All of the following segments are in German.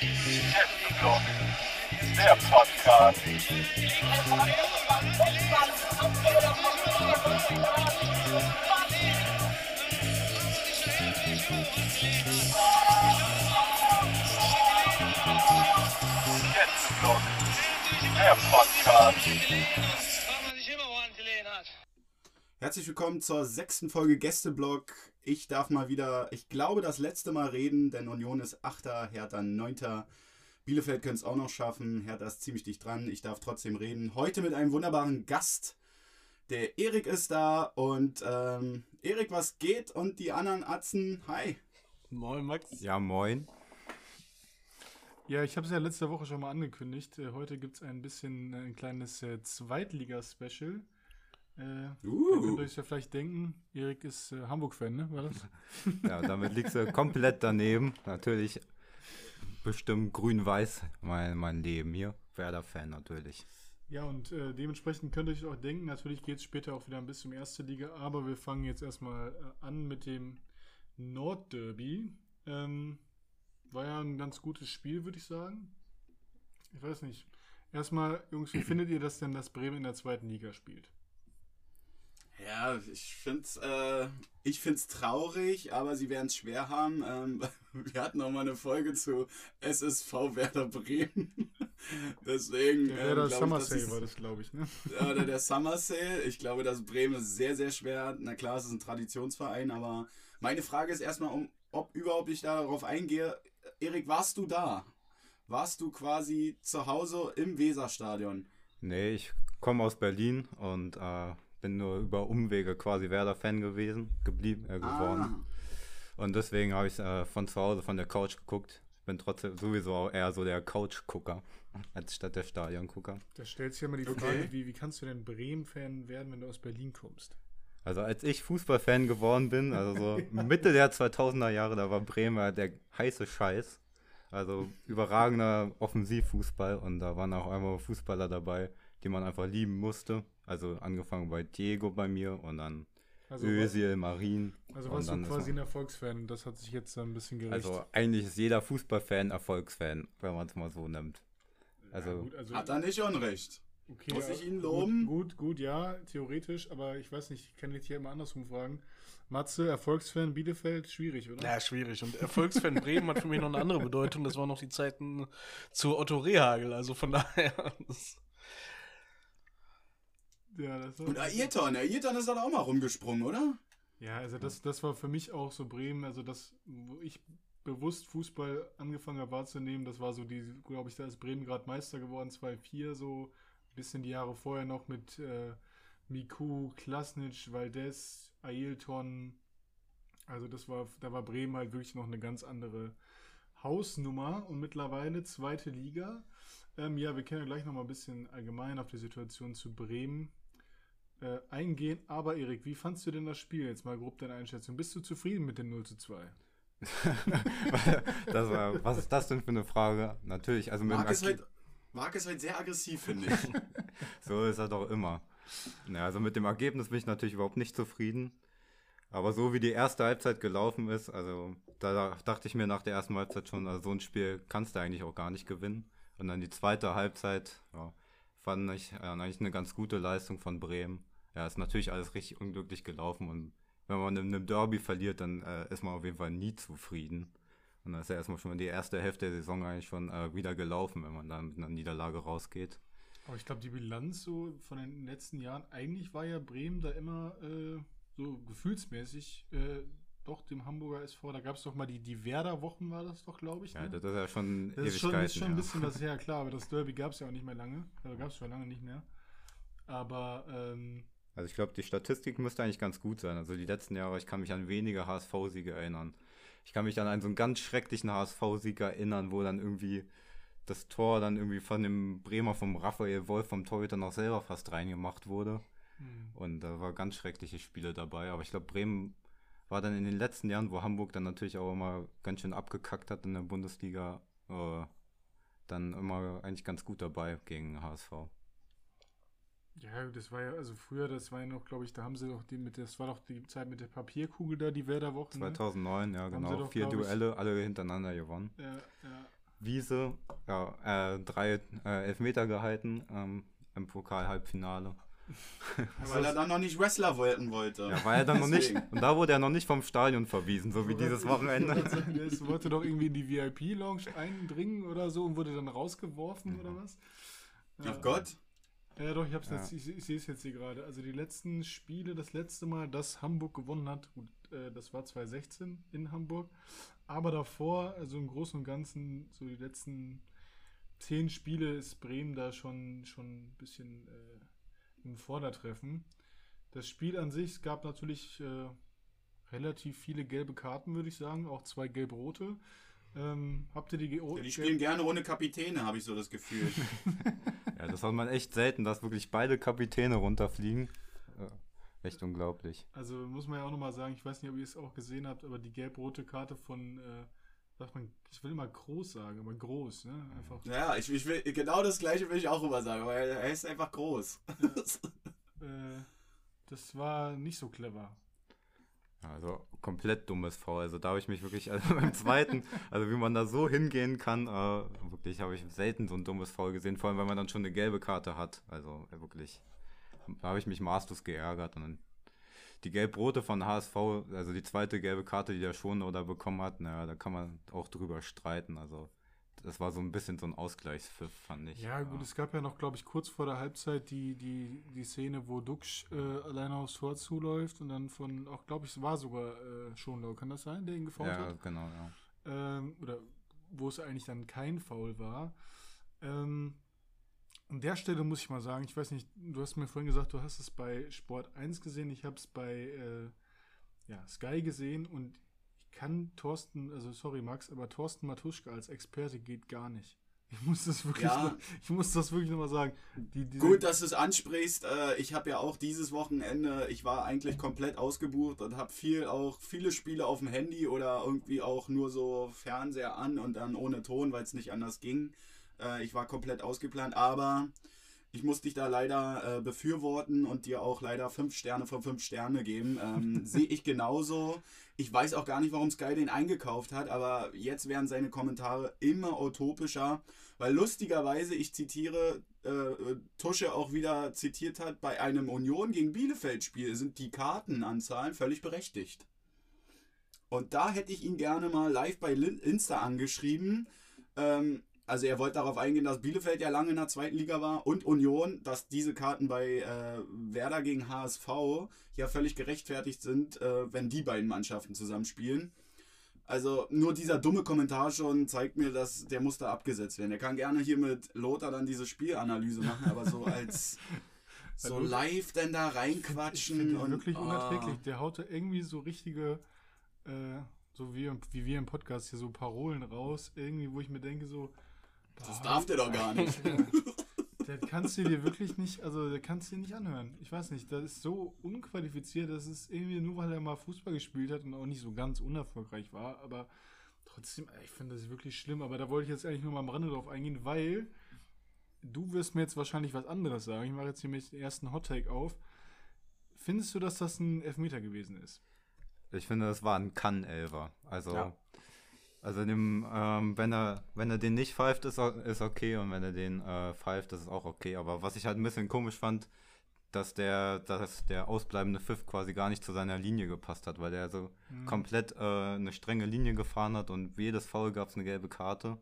Der Podcast. Der Podcast. Herzlich willkommen zur sechsten Folge Gästeblock. Ich darf mal wieder, ich glaube, das letzte Mal reden, denn Union ist Achter, Hertha Neunter. Bielefeld könnte es auch noch schaffen. Hertha ist ziemlich dicht dran. Ich darf trotzdem reden. Heute mit einem wunderbaren Gast. Der Erik ist da und ähm, Erik, was geht? Und die anderen Atzen, hi. Moin Max. Ja, moin. Ja, ich habe es ja letzte Woche schon mal angekündigt. Äh, Heute gibt es ein bisschen äh, ein kleines äh, Zweitliga-Special. Äh, Ihr Uh. könnt euch ja vielleicht denken, Erik ist äh, Hamburg-Fan, ne? War das? Ja, damit liegst du komplett daneben. Natürlich bestimmt grün-weiß mein, mein Leben hier. Werder-Fan natürlich. Ja, und äh, dementsprechend könnt ihr euch auch denken, natürlich geht es später auch wieder ein bisschen um erste Liga, aber wir fangen jetzt erstmal äh, an mit dem Nordderby. Ähm, war ja ein ganz gutes Spiel, würde ich sagen. Ich weiß nicht. Erstmal, Jungs, wie findet ihr das denn, dass Bremen in der zweiten Liga spielt? Ja, ich find's, äh, ich find's traurig, aber sie werden es schwer haben. Ähm, wir hatten auch mal eine Folge zu SSV Werder Bremen. Deswegen. Der ähm, Summer Sale es- war das, glaube ich, ne? Ja, Oder der Summer Sale. Ich glaube, dass Bremen es sehr, sehr schwer hat. Na klar, es ist ein Traditionsverein, aber meine Frage ist erstmal, um, ob überhaupt ich darauf eingehe. Erik, warst du da? Warst du quasi zu Hause im Weserstadion? Nee, ich komme aus Berlin und äh, bin nur über Umwege quasi Werder-Fan gewesen, geblieben, äh, geworden. Ah, Und deswegen habe ich äh, von zu Hause, von der Couch geguckt. Ich bin trotzdem sowieso auch eher so der Couch-Gucker, als statt der Stadion-Gucker. Da stellt sich ja immer die Okay. Frage, wie, wie kannst du denn Bremen-Fan werden, wenn du aus Berlin kommst? Also als ich Fußballfan geworden bin, also so Mitte der 2000er Jahre, da war Bremen ja der heiße Scheiß. Also überragender Offensivfußball und da waren auch einmal Fußballer dabei, die man einfach lieben musste. Also angefangen bei Diego bei mir und dann Also, Özil, Marin. also warst du quasi ein er- Erfolgsfan. Das hat sich jetzt ein bisschen gerecht. Also eigentlich ist jeder Fußballfan Erfolgsfan, wenn man es mal so nimmt. Also Ja, gut, also hat er nicht Unrecht. okay, muss ich ihn loben? Gut, gut, gut, ja, theoretisch, aber ich weiß nicht, ich kann dich hier immer andersrum fragen. Matze, Erfolgsfan Bielefeld, schwierig, oder? Ja, schwierig. Und Erfolgsfan Bremen hat für mich noch eine andere Bedeutung. Das waren noch die Zeiten zu Otto Rehagel. Also von daher. Das Ja, das war, Und Ayrton, Ayrton ist dann auch mal rumgesprungen, oder? ja also das, das war für mich auch so Bremen, also das, wo ich bewusst Fußball angefangen habe wahrzunehmen, das war so die, glaube ich, da ist Bremen gerade Meister geworden, 2-4, so ein bisschen die Jahre vorher noch mit äh, Miku, Klasnic, Valdez, Ailton. Also das war, da war Bremen halt wirklich noch eine ganz andere Hausnummer und mittlerweile zweite Liga. Ähm, ja, wir können ja gleich noch mal ein bisschen allgemein auf die Situation zu Bremen äh, eingehen. Aber Erik, wie fandst du denn das Spiel jetzt mal grob deine Einschätzung? Bist du zufrieden mit dem 0 zu 2? das war, was ist das denn für eine Frage? Natürlich, also mit dem Marc ist, halt, Marc ist halt sehr aggressiv, finde ich. So ist er doch immer. Ja, also mit dem Ergebnis bin ich natürlich überhaupt nicht zufrieden. Aber so wie die erste Halbzeit gelaufen ist, also da dachte ich mir nach der ersten Halbzeit schon, also so ein Spiel kannst du eigentlich auch gar nicht gewinnen. Und dann die zweite Halbzeit, ja, fand ich äh, eigentlich eine ganz gute Leistung von Bremen. Ja, ist natürlich alles richtig unglücklich gelaufen und wenn man in einem Derby verliert, dann äh, ist man auf jeden Fall nie zufrieden. Und dann ist ja erstmal schon die erste Hälfte der Saison eigentlich schon äh, wieder gelaufen, wenn man dann mit einer Niederlage rausgeht. Aber ich glaube, die Bilanz so von den letzten Jahren, eigentlich war ja Bremen da immer äh, so gefühlsmäßig äh, doch dem Hamburger SV. Da gab es doch mal die, die Werder-Wochen, war das doch, glaube ich. Ja, ne? das ist ja schon Das ist schon, ist schon ein ja. bisschen was her, klar, aber das Derby gab es ja auch nicht mehr lange. Also gab es schon lange nicht mehr. Aber ähm, Also ich glaube, die Statistik müsste eigentlich ganz gut sein. Also die letzten Jahre, ich kann mich an wenige HSV-Siege erinnern. Ich kann mich an einen so einen ganz schrecklichen HSV-Sieg erinnern, wo dann irgendwie das Tor dann irgendwie von dem Bremer vom Raphael Wolf vom Torhüter noch selber fast reingemacht wurde. hm. Und da war ganz schreckliche Spiele dabei. Aber ich glaube, Bremen war dann in den letzten Jahren, wo Hamburg dann natürlich auch immer ganz schön abgekackt hat in der Bundesliga, äh, dann immer eigentlich ganz gut dabei gegen HSV. Ja, das war ja, also früher, das war ja noch, glaube ich, da haben sie doch die mit, das war doch die Zeit mit der Papierkugel da, die Werder-Wochen. Ne? 2009, ja Haben sie genau. doch, Vier glaub ich- Duelle, alle hintereinander gewonnen. Ja, ja. Wiese ja, äh, drei äh, Elfmeter gehalten ähm, im Pokal-Halbfinale. Weil er dann noch nicht Wrestler werden wollte. Ja, war er dann noch nicht. Und da wurde er noch nicht vom Stadion verwiesen, so wie dieses Wochenende. Der wollte doch irgendwie in die VIP-Lounge eindringen oder so und wurde dann rausgeworfen oder was? Ach Gott. Ja, doch, ich, hab's Ja. Jetzt, ich, ich sehe es jetzt hier gerade. Also die letzten Spiele, das letzte Mal, dass Hamburg gewonnen hat, gut, äh, das war 2016 in Hamburg. Aber davor, also im Großen und Ganzen, so die letzten zehn Spiele ist Bremen da schon, schon ein bisschen äh, im Vordertreffen. Das Spiel an sich, es gab natürlich äh, relativ viele gelbe Karten, würde ich sagen, auch zwei gelb-rote. Ähm, habt ihr die ge Ja, die spielen gerne ohne Kapitäne, habe ich so das Gefühl. Ja, das hat man echt selten, dass wirklich beide Kapitäne runterfliegen. Ja, echt unglaublich. Also muss man ja auch nochmal sagen, ich weiß nicht, ob ihr es auch gesehen habt, aber die gelb-rote Karte von, äh, sagt man, ich will immer groß sagen, aber groß, ne? Einfach. ja, ich, ich will, genau das gleiche will ich auch immer sagen, weil er ist einfach groß. Äh, das war nicht so clever. Also komplett dummes Foul. Also da habe ich mich wirklich, also beim zweiten, also wie man da so hingehen kann, äh, wirklich habe ich selten so ein dummes Foul gesehen, vor allem weil man dann schon eine gelbe Karte hat. Also äh, wirklich, da habe ich mich maßlos geärgert. Und dann die gelb-rote von HSV, also die zweite gelbe Karte, die der Schonau da bekommen hat, naja, da kann man auch drüber streiten. Also das war so ein bisschen so ein Ausgleichspfiff, fand ich. Ja, gut, es gab ja noch, glaube ich, kurz vor der Halbzeit die, die, die Szene, wo Duxch äh, alleine aufs Tor zuläuft und dann von, auch glaube ich, es war sogar äh, Schonlau, kann das sein, der ihn gefault ja, hat? genau, ja. ähm, oder wo es eigentlich dann kein Foul war. Ähm, an der Stelle muss ich mal sagen, ich weiß nicht, du hast mir vorhin gesagt, du hast es bei Sport 1 gesehen, ich habe es bei äh, ja, Sky gesehen und ich kann Thorsten, also sorry Max, aber Thorsten Matuschka als Experte geht gar nicht. Ich muss das wirklich, Ja. noch, ich muss das wirklich nochmal sagen. Die, Gut, dass du es ansprichst. Äh, ich habe ja auch dieses Wochenende, ich war eigentlich komplett ausgebucht und habe viel auch viele Spiele auf dem Handy oder irgendwie auch nur so Fernseher an und dann ohne Ton, weil es nicht anders ging. Äh, ich war komplett ausgeplant, aber ich muss dich da leider äh, befürworten und dir auch leider fünf Sterne von fünf Sterne geben. Ähm, Sehe ich genauso. Ich weiß auch gar nicht, warum Sky den eingekauft hat, aber jetzt werden seine Kommentare immer utopischer, weil lustigerweise, ich zitiere, äh, Tusche auch wieder zitiert hat, bei einem Union gegen Bielefeld-Spiel sind die Kartenanzahlen völlig berechtigt. Und da hätte ich ihn gerne mal live bei Insta angeschrieben. Ähm, also er wollte darauf eingehen, dass Bielefeld ja lange in der zweiten Liga war und Union, dass diese Karten bei äh, Werder gegen HSV ja völlig gerechtfertigt sind, äh, wenn die beiden Mannschaften zusammenspielen. Also nur dieser dumme Kommentar schon zeigt mir, dass der muss da abgesetzt werden. Er kann gerne hier mit Lothar dann diese Spielanalyse machen, aber so als so live denn da ich reinquatschen finde den und wirklich ah. unerträglich. Der haut da irgendwie so richtige, äh, so wie, wie wir im Podcast hier so Parolen raus, irgendwie, wo ich mir denke so, Das darf der doch gar nicht. Der kannst du dir wirklich nicht, also der kannst du dir nicht anhören. Ich weiß nicht, das ist so unqualifiziert, dass es irgendwie nur, weil er mal Fußball gespielt hat und auch nicht so ganz unerfolgreich war, aber trotzdem, ich finde das wirklich schlimm. Aber da wollte ich jetzt eigentlich nur mal am Rande drauf eingehen, weil du wirst mir jetzt wahrscheinlich was anderes sagen. Ich mache jetzt hier mit den ersten Hottake auf. Findest du, dass das ein Elfmeter gewesen ist? Ich finde, das war ein Kann-Elfer. Also, Ja. Also dem, ähm, wenn er, wenn er den nicht pfeift, ist, ist okay und wenn er den äh, pfeift, ist es auch okay. Aber was ich halt ein bisschen komisch fand, dass der, dass der ausbleibende Pfiff quasi gar nicht zu seiner Linie gepasst hat, weil der so komplett äh, eine strenge Linie gefahren hat und für jedes Foul gab es eine gelbe Karte.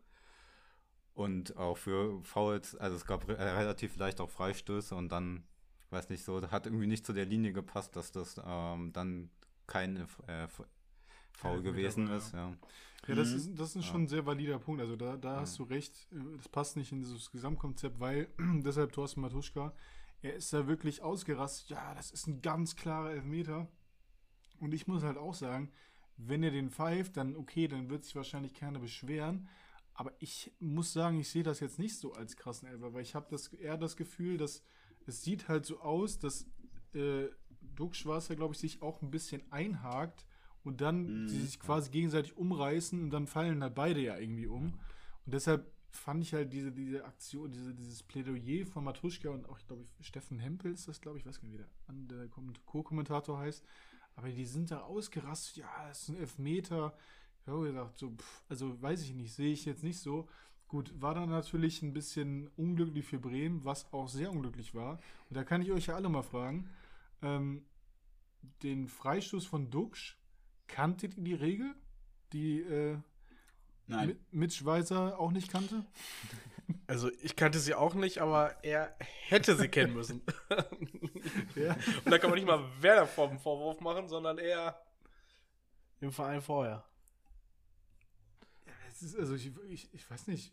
Und auch für Fouls, also es gab re äh, relativ leicht auch Freistöße und dann, weiß nicht so, hat irgendwie nicht zu der Linie gepasst, dass das ähm, dann kein äh, Foul gewesen ist. ja. Ja. Ja, das Mhm. ist, das ist schon ein sehr valider Punkt. Also da, da hast du recht. Das passt nicht in dieses Gesamtkonzept, weil deshalb Thorsten Matuschka, er ist da wirklich ausgerastet. Ja, das ist ein ganz klarer Elfmeter. Und ich muss halt auch sagen, wenn er den pfeift, dann okay, dann wird sich wahrscheinlich keiner beschweren. Aber ich muss sagen, ich sehe das jetzt nicht so als krassen Elfer, weil ich habe das, eher das Gefühl, dass es sieht halt so aus, dass äh, Duck Schwarzer, glaube ich, sich auch ein bisschen einhakt und dann Mhm. sie sich quasi gegenseitig umreißen und dann fallen halt beide ja irgendwie um. Und deshalb fand ich halt diese, diese Aktion, diese, dieses Plädoyer von Matuschka und auch, ich glaube, Steffen Hempel ist das, glaube ich, weiß gar nicht, wie der, an- der Kom- Co-Kommentator heißt. Aber die sind da ausgerastet, ja, das ist ein Elfmeter. Ich habe gedacht, so, pff, also weiß ich nicht, sehe ich jetzt nicht so. Gut, war dann natürlich ein bisschen unglücklich für Bremen, was auch sehr unglücklich war. Und da kann ich euch ja alle mal fragen, ähm, den Freistoß von Duxch, kanntet ihr die Regel, die äh, Nein. Mi- Mitch Weiser auch nicht kannte? Also ich kannte sie auch nicht, aber er hätte sie kennen müssen. Ja. Und da kann man nicht mal Werder vom Vorwurf machen, sondern eher im Verein vorher. Es ist, also ich, ich, ich weiß nicht,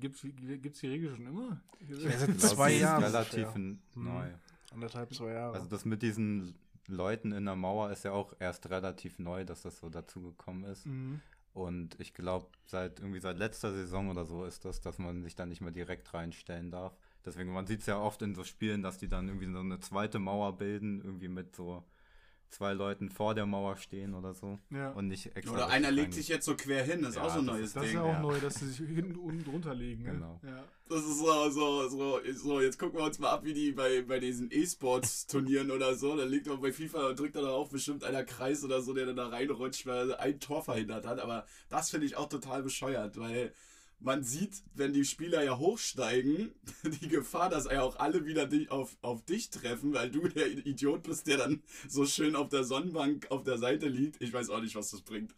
gibt es die Regel schon immer? weiß Ich jetzt glaub, zwei die ist Jahre relativ ungefähr. n- neu. Anderthalb, zwei Jahre. Also das mit diesen Leuten in der Mauer ist ja auch erst relativ neu, dass das so dazugekommen ist. Mhm. Und ich glaube, seit irgendwie seit letzter Saison oder so ist das, dass man sich da nicht mehr direkt reinstellen darf. Deswegen, man sieht es ja oft in so Spielen, dass die dann irgendwie so eine zweite Mauer bilden, irgendwie mit so zwei Leuten vor der Mauer stehen oder so. Ja. Und nicht extra. Oder einer legt sich jetzt so quer hin, das ist Ja, auch so ein das neues ist- Das ist Ding. ja auch ja. neu, dass sie sich hinten und drunter legen. Ne? Genau. Ja. Das ist so, so, so, so, jetzt gucken wir uns mal ab, wie die bei, bei diesen E-Sports-Turnieren oder so, da liegt man bei FIFA, drückt da auch bestimmt einer Kreis oder so, der dann da reinrutscht, weil er ein Tor verhindert hat, aber das finde ich auch total bescheuert, weil man sieht, wenn die Spieler ja hochsteigen, die Gefahr, dass ja auch alle wieder dich auf, auf dich treffen, weil du der Idiot bist, der dann so schön auf der Sonnenbank auf der Seite liegt. Ich weiß auch nicht, was das bringt.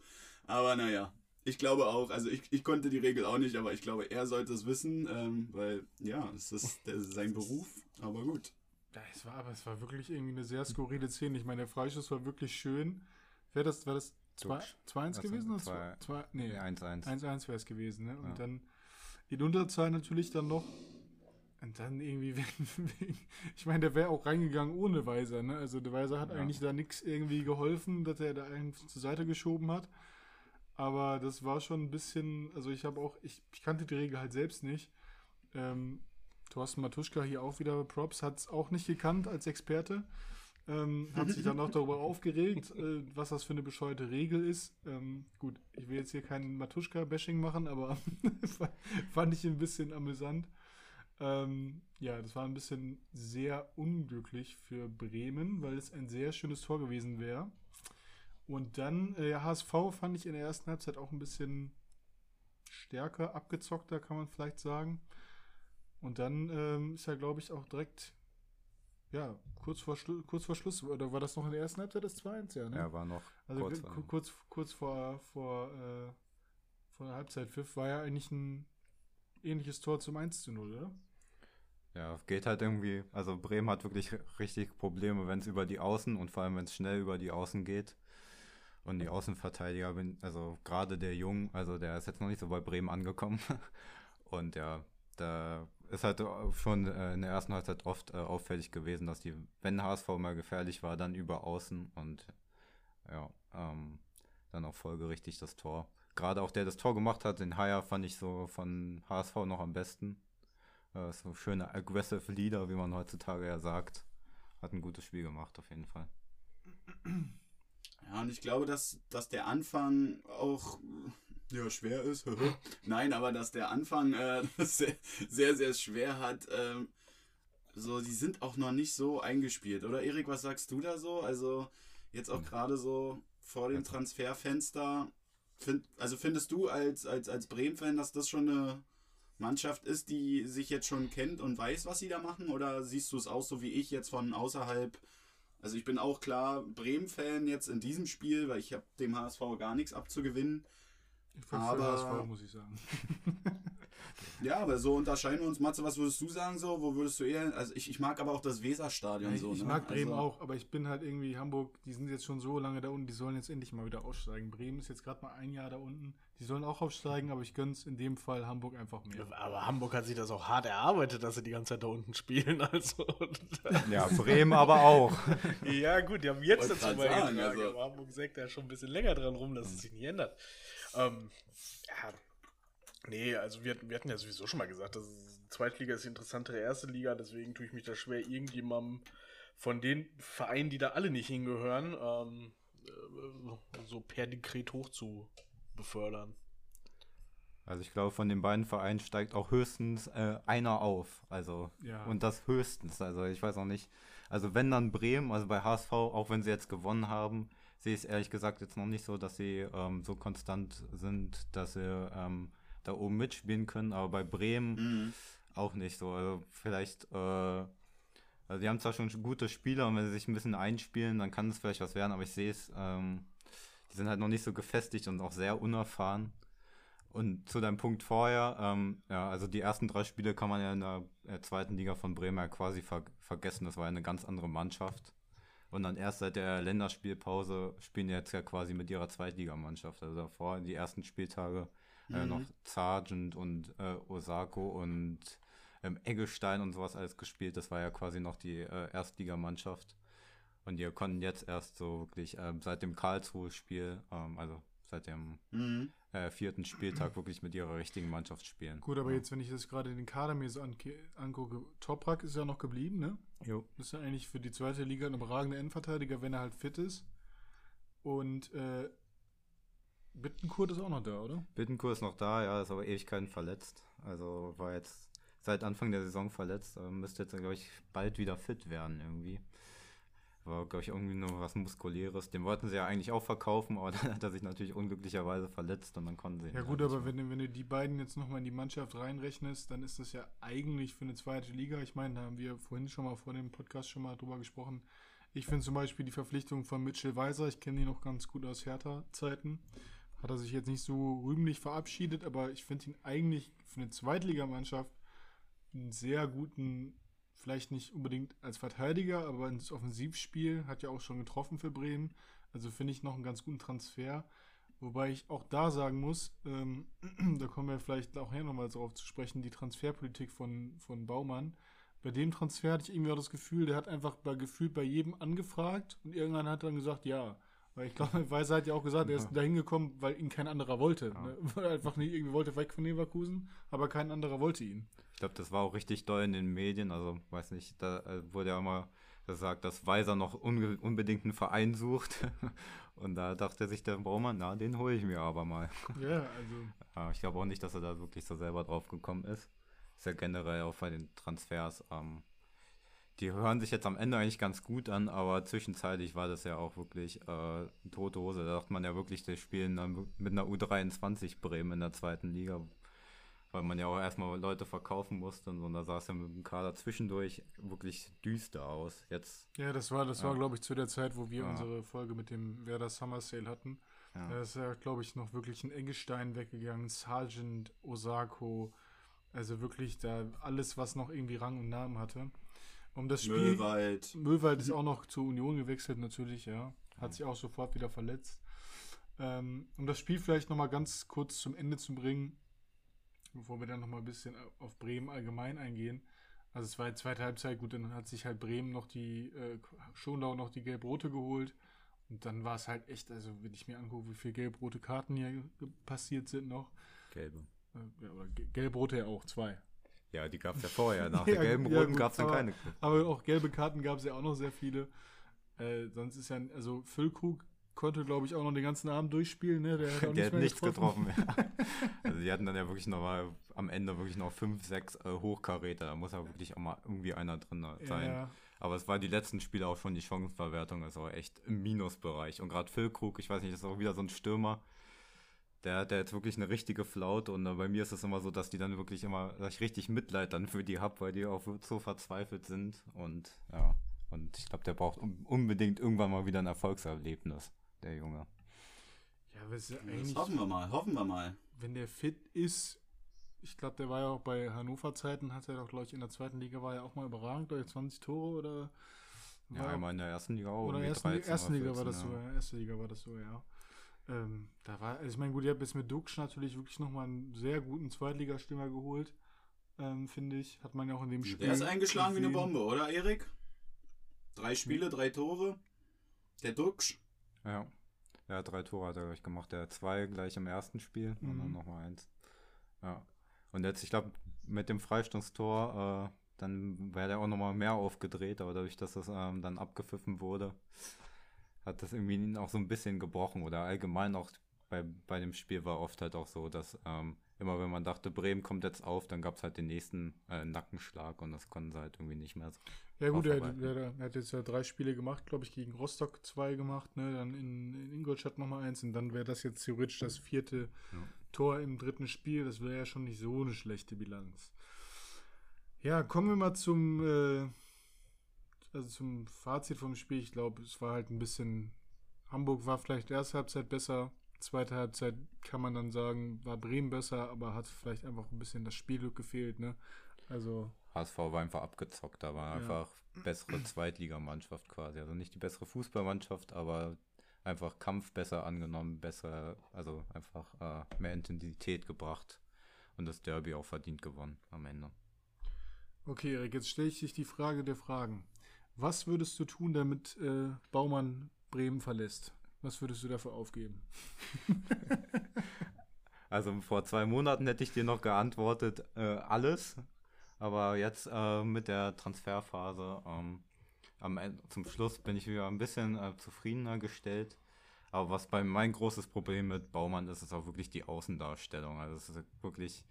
Aber naja, ich glaube auch, also ich, ich konnte die Regel auch nicht, aber ich glaube, er sollte es wissen, ähm, weil ja, es ist der, sein Beruf, aber gut. Ja, es war, aber es war wirklich irgendwie eine sehr skurrile Szene. Ich meine, der Freischuss war wirklich schön. Wäre das, wäre das 2-1 Also gewesen? Oder zwei- 2 nee, Nee, 1-1. 1-1 wäre es gewesen, ne? Und Ja. dann in Unterzahl natürlich dann noch. Und dann irgendwie, ich meine, der wäre auch reingegangen ohne Weiser, ne? Also der Weiser hat Ja. eigentlich da nichts irgendwie geholfen, dass er da einen zur Seite geschoben hat. Aber das war schon ein bisschen, also ich habe auch, ich, ich kannte die Regel halt selbst nicht. Ähm, Thorsten Matuschka hier auch wieder Props, hat es auch nicht gekannt als Experte. Ähm, hat sich dann auch darüber aufgeregt, äh, was das für eine bescheuerte Regel ist. Ähm, gut, ich will jetzt hier kein Matuschka-Bashing machen, aber fand ich ein bisschen amüsant. Ähm, ja, das war ein bisschen sehr unglücklich für Bremen, weil es ein sehr schönes Tor gewesen wäre. Und dann, äh, HSV fand ich in der ersten Halbzeit auch ein bisschen stärker, abgezockter, kann man vielleicht sagen. Und dann ähm, ist er, glaube ich, auch direkt, ja, kurz vor, Schlu kurz vor Schluss, oder war das noch in der ersten Halbzeit das 2-1? Ja, ne? Ja, war noch Also kurz. kurz, kurz, vor, vor, äh, vor der Halbzeitpfiff war ja eigentlich ein ähnliches Tor zum 1 zu 0, oder? Ja, geht halt irgendwie, also Bremen hat wirklich richtig Probleme, wenn es über die Außen und vor allem, wenn es schnell über die Außen geht. Und die Außenverteidiger, bin, also gerade der Jung, also der ist jetzt noch nicht so bei Bremen angekommen. Und ja, da ist halt schon äh, in der ersten Halbzeit oft äh, auffällig gewesen, dass die, wenn HSV mal gefährlich war, dann über Außen und ja, ähm, dann auch folgerichtig das Tor. Gerade auch der das Tor gemacht hat, den Haier fand ich so von HSV noch am besten. Äh, so schöne aggressive Leader, wie man heutzutage ja sagt. Hat ein gutes Spiel gemacht, auf jeden Fall. Ja, und ich glaube, dass, dass der Anfang auch ja, schwer ist. Nein, aber dass der Anfang äh, das sehr, sehr, sehr schwer hat. Ähm, so, die sind auch noch nicht so eingespielt, oder Erik, was sagst du da so? Also jetzt auch Hm. gerade so vor dem Transferfenster. Find, also findest du als, als, als Bremen-Fan, dass das schon eine Mannschaft ist, die sich jetzt schon kennt und weiß, was sie da machen? Oder siehst du es auch so wie ich jetzt von außerhalb? Also ich bin auch klar Bremen-Fan jetzt in diesem Spiel, weil ich habe dem HSV gar nichts abzugewinnen. Ich Aber- HSV, muss ich sagen. Ja, aber so unterscheiden wir uns. Matze, was würdest du sagen so? Wo würdest du eher... Also ich, ich mag aber auch das Weserstadion ich so. ich ne? mag Bremen also, auch, aber ich bin halt irgendwie Hamburg, die sind jetzt schon so lange da unten, die sollen jetzt endlich mal wieder aussteigen. Bremen ist jetzt gerade mal ein Jahr da unten. Die sollen auch aufsteigen, aber ich gönn's in dem Fall Hamburg einfach mehr. Aber Hamburg hat sich das auch hart erarbeitet, dass sie die ganze Zeit da unten spielen. Also, Ja, Bremen aber auch. ja, gut, die haben jetzt dazu grad sagen, also- Aber Hamburg sägt ja schon ein bisschen länger dran rum, dass es sich nicht ändert. Ähm, ja, nee, also wir, wir hatten ja sowieso schon mal gesagt, dass Zweitliga ist die interessantere erste Liga, deswegen tue ich mich da schwer, irgendjemandem von den Vereinen, die da alle nicht hingehören, ähm, äh, so per Dekret hoch zu befördern. Also ich glaube, von den beiden Vereinen steigt auch höchstens äh, einer auf. Also Ja. und das höchstens. Also ich weiß auch nicht. Also wenn dann Bremen, also bei HSV, auch wenn sie jetzt gewonnen haben, sehe es ehrlich gesagt jetzt noch nicht so, dass sie ähm, so konstant sind, dass sie ähm, da oben mitspielen können, aber bei Bremen Mhm. auch nicht so. Also vielleicht, äh, also die haben zwar schon gute Spieler und wenn sie sich ein bisschen einspielen, dann kann es vielleicht was werden, aber ich sehe es, ähm, die sind halt noch nicht so gefestigt und auch sehr unerfahren. Und zu deinem Punkt vorher, ähm, ja, also die ersten drei Spiele kann man ja in der äh, zweiten Liga von Bremen ja quasi ver vergessen. Das war ja eine ganz andere Mannschaft. Und dann erst seit der Länderspielpause spielen die jetzt ja quasi mit ihrer Zweitligamannschaft. Also davor, die ersten Spieltage, äh, Mhm. noch Sargent und äh, Osako und ähm, Eggestein und sowas alles gespielt. Das war ja quasi noch die äh, Erstligamannschaft. Und die konnten jetzt erst so wirklich ähm, seit dem Karlsruhe-Spiel, ähm, also seit dem Mhm. äh, vierten Spieltag wirklich mit ihrer richtigen Mannschaft spielen. Gut, aber ja. jetzt, wenn ich das gerade den Kader mir so angucke, Toprak ist ja noch geblieben, ne? Jo. Das ist ja eigentlich für die zweite Liga ein überragender Endverteidiger, wenn er halt fit ist. Und äh, Bittenkurt ist auch noch da, oder? Bittencourt ist noch da, ja, ist aber Ewigkeiten verletzt. Also war jetzt seit Anfang der Saison verletzt, aber müsste jetzt, glaube ich, bald wieder fit werden irgendwie. War, glaube ich, irgendwie nur was Muskuläres. Den wollten sie ja eigentlich auch verkaufen, aber dann hat er sich natürlich unglücklicherweise verletzt und dann konnten sie ihn Ja halt gut, aber wenn, du- wenn du die beiden jetzt nochmal in die Mannschaft reinrechnest, dann ist das ja eigentlich für eine zweite Liga. Ich meine, da haben wir vorhin schon mal vor dem Podcast schon mal drüber gesprochen. Ich finde zum Beispiel die Verpflichtung von Mitchell Weiser, ich kenne ihn noch ganz gut aus Hertha-Zeiten, hat er sich jetzt nicht so rühmlich verabschiedet, aber ich finde ihn eigentlich für eine Zweitligamannschaft einen sehr guten, vielleicht nicht unbedingt als Verteidiger, aber ins Offensivspiel, hat ja auch schon getroffen für Bremen. Also finde ich noch einen ganz guten Transfer. Wobei ich auch da sagen muss, ähm, da kommen wir vielleicht auch hier nochmal darauf zu sprechen, die Transferpolitik von, von Baumann. Bei dem Transfer hatte ich irgendwie auch das Gefühl, der hat einfach bei, gefühlt bei jedem angefragt und irgendwann hat dann gesagt, ja. Weil ich glaube, Weiser hat ja auch gesagt, er ist Ja. dahin gekommen, weil ihn kein anderer wollte. Ja. Ne? Weil er einfach nicht irgendwie wollte weg von Leverkusen, aber kein anderer wollte ihn. Ich glaube, das war auch richtig doll in den Medien. Also, weiß nicht, da äh, wurde ja immer gesagt, dass Weiser noch unge- unbedingt einen Verein sucht. Und da dachte sich der Baumann, na, den hole ich mir aber mal. Ja, also Ja, ich glaube auch nicht, dass er da wirklich so selber drauf gekommen ist. Ist ja generell auch bei den Transfers. Ähm, die hören sich jetzt am Ende eigentlich ganz gut an, aber zwischenzeitlich war das ja auch wirklich äh, tote Hose. Da dachte man ja wirklich, die spielen dann mit einer U23 Bremen in der zweiten Liga, weil man ja auch erstmal Leute verkaufen musste und so. Und da sah es ja mit dem Kader zwischendurch wirklich düster aus. Jetzt, Ja, das war, das war, Ja. glaube ich, zu der Zeit, wo wir Ja. unsere Folge mit dem Werder Summer Sale hatten. ja. Da ist ja, glaube ich, noch wirklich ein Eggestein weggegangen, Sargent, Osako. Also wirklich da alles, was noch irgendwie Rang und Namen hatte. Um das Spiel. Möllwald. Möwald ist auch noch zur Union gewechselt, natürlich, ja. Hat sich auch sofort wieder verletzt. Ähm, um das Spiel vielleicht nochmal ganz kurz zum Ende zu bringen, bevor wir dann nochmal ein bisschen auf Bremen allgemein eingehen. Also es war die zweite Halbzeit, gut, dann hat sich halt Bremen noch die, äh, Schonlau noch die gelb-rote geholt. Und dann war es halt echt, also wenn ich mir angucke, wie viele gelb-rote Karten hier passiert sind noch. Gelbe. Äh, ja, oder ge- gelb-rote ja auch, zwei. Ja, die gab es ja vorher. Nach Ja, der gelben ja, Roten gab es dann aber- keine. Aber auch gelbe Karten gab es ja auch noch sehr viele. Äh, sonst ist ja, also Füllkrug konnte, glaube ich, auch noch den ganzen Abend durchspielen. Ne? Der hat, Der hat mehr nichts getroffen. ja. also die hatten dann ja wirklich noch mal am Ende wirklich noch fünf, sechs äh, Hochkaräter. Da muss ja wirklich auch mal irgendwie einer drin sein. Ja, Aber es war die letzten Spiele auch schon die Chancenverwertung, ist auch echt im Minusbereich. Und gerade Phil Krug, ich weiß nicht, ist auch wieder so ein Stürmer. Der hat ja jetzt wirklich eine richtige Flaute und äh, bei mir ist es immer so, dass die dann wirklich immer, dass ich richtig Mitleid dann für die hab, weil die auch so verzweifelt sind. Und ja, und ich glaube, der braucht un unbedingt irgendwann mal wieder ein Erfolgserlebnis, der Junge. ja ist ja Das eigentlich, hoffen wir mal, hoffen wir mal. wenn der fit ist, ich glaube, der war ja auch bei Hannover Zeiten, hat er doch, glaube ich, in der zweiten Liga war er auch mal überragend, glaube ich, 20 Tore oder Ja, einmal in der ersten Liga auch. Oder ersten, 13 ersten oder Liga war 14, das ja. sogar, erste Liga war das so, ja. Ähm, da war, also ich meine, gut, ihr habt jetzt mit Dux natürlich wirklich nochmal einen sehr guten Zweitligastürmer geholt, ähm, finde ich. Hat man ja auch in dem Spiel. Der ist eingeschlagen wie eine gesehen. Bombe, oder Erik? Drei Spiele, drei Tore. Der Duxch. Ja. Ja, drei Tore hat er gleich gemacht. Der hat zwei gleich im ersten Spiel und dann Mhm. nochmal eins. Ja. Und jetzt, ich glaube, mit dem Freistoßtor, äh, dann wäre der auch nochmal mehr aufgedreht, aber dadurch, dass das ähm, dann abgepfiffen wurde, hat das irgendwie ihn auch so ein bisschen gebrochen. Oder allgemein auch bei, bei dem Spiel war oft halt auch so, dass ähm, immer wenn man dachte, Bremen kommt jetzt auf, dann gab es halt den nächsten äh, Nackenschlag und das konnten sie halt irgendwie nicht mehr so. Ja gut, er, er, er hat jetzt ja drei Spiele gemacht, glaube ich, gegen Rostock zwei gemacht, ne? dann in, in Ingolstadt nochmal eins und dann wäre das jetzt theoretisch das vierte Ja. Tor im dritten Spiel. Das wäre ja schon nicht so eine schlechte Bilanz. Ja, kommen wir mal zum, äh, also zum Fazit vom Spiel. Ich glaube, es war halt ein bisschen, Hamburg war vielleicht erste Halbzeit besser, zweite Halbzeit kann man dann sagen, war Bremen besser, aber hat vielleicht einfach ein bisschen das Spielglück gefehlt, ne? Also, HSV war einfach abgezockt, da war Ja. einfach bessere Zweitligamannschaft quasi. Also nicht die bessere Fußballmannschaft, aber einfach Kampf besser angenommen, besser, also einfach äh, mehr Intensität gebracht und das Derby auch verdient gewonnen am Ende. Okay, Erik, jetzt stelle ich dich die Frage der Fragen. Was würdest du tun, damit äh, Baumann Bremen verlässt? Was würdest du dafür aufgeben? Also vor zwei Monaten hätte ich dir noch geantwortet, äh, alles. Aber jetzt äh, mit der Transferphase ähm, am Ende, zum Schluss bin ich wieder ein bisschen äh, zufriedener gestellt. Aber was bei mein großes Problem mit Baumann ist, ist auch wirklich die Außendarstellung. Also es ist wirklich,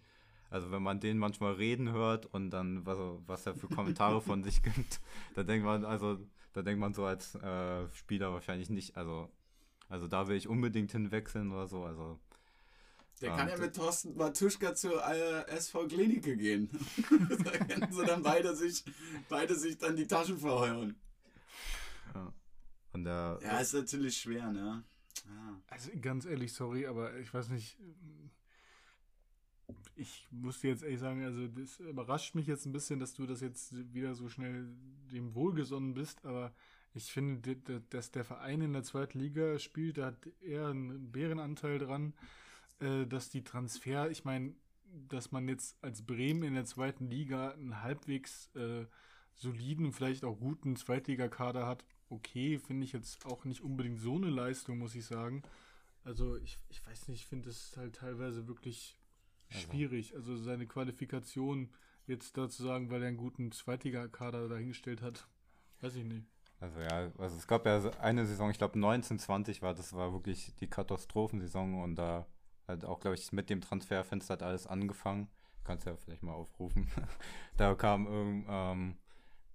also wenn man den manchmal reden hört und dann was, er- was er für Kommentare von sich gibt, da denkt man, also da denkt man so als äh, Spieler wahrscheinlich nicht, also also da will ich unbedingt hinwechseln oder so. Also Der Ah, kann ja mit Thorsten Matuschka zur äh, SV Klinike gehen. da können sie dann beide sich, beide sich dann die Taschen verheuern. Und der, Ja, ist natürlich schwer, ne? Ja. Also ganz ehrlich, sorry, aber ich weiß nicht. Ich muss dir jetzt ehrlich sagen, also das überrascht mich jetzt ein bisschen, dass du das jetzt wieder so schnell dem wohlgesonnen bist, aber ich finde, dass der Verein in der zweiten Liga spielt, da hat eher einen Bärenanteil dran, äh, dass die Transfer, ich meine, dass man jetzt als Bremen in der zweiten Liga einen halbwegs äh, soliden, vielleicht auch guten Zweitligakader hat, okay, finde ich jetzt auch nicht unbedingt so eine Leistung, muss ich sagen. Also ich, ich weiß nicht, ich finde es halt teilweise wirklich schwierig. Also seine Qualifikation jetzt dazu sagen, weil er einen guten Zweitligakader dahingestellt hat, weiß ich nicht. also ja, also es gab ja eine Saison, ich glaube 1920 war, das war wirklich die Katastrophensaison und da hat auch, glaube ich, mit dem Transferfenster hat alles angefangen. Kannst ja vielleicht mal aufrufen. da kam irgend, ähm,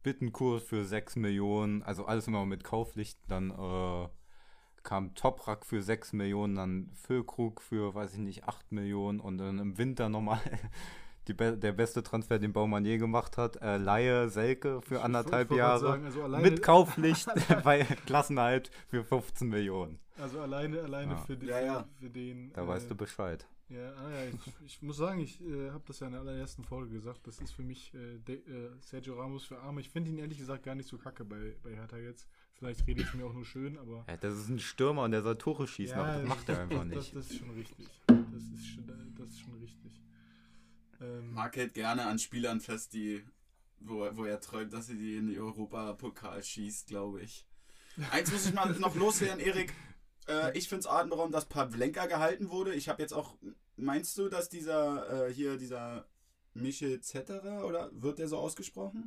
Bittenkurs für 6 Millionen, also alles immer mit Kaufpflicht, dann äh, kam Toprak für 6 Millionen, dann Füllkrug für, weiß ich nicht, 8 Millionen und dann im Winter nochmal die be der beste Transfer, den Baumann je gemacht hat, äh, Laie Selke für anderthalb Jahre. sagen, also alleine, Mit Kaufpflicht bei Klassenhalt für 15 Millionen. Also alleine, alleine Ja. für, die, Ja, ja. für den. Da äh, weißt du Bescheid. Ja, ah, ja ich, ich muss sagen, ich äh, habe das ja in der allerersten Folge gesagt. Das ist für mich äh, De äh, Sergio Ramos für Arme. Ich finde ihn ehrlich gesagt gar nicht so kacke bei, bei Hertha jetzt. Vielleicht rede ich mir auch nur schön, aber. Ja, das ist ein Stürmer und der soll Tore schießen, aber das macht er einfach Das, nicht. das ist schon richtig. Das ist schon, das ist schon richtig. Ähm, Mag hält gerne an Spielern fest, die, wo, er- wo er träumt, dass sie die in die Europapokal schießt, glaube ich. Eins muss ich mal noch loswerden, Erik. Äh, ich finde es atemberaubend, dass Pavlenka gehalten wurde. Ich habe jetzt auch. Meinst du, dass dieser äh, hier, dieser Michel Zetterer, oder wird der so ausgesprochen?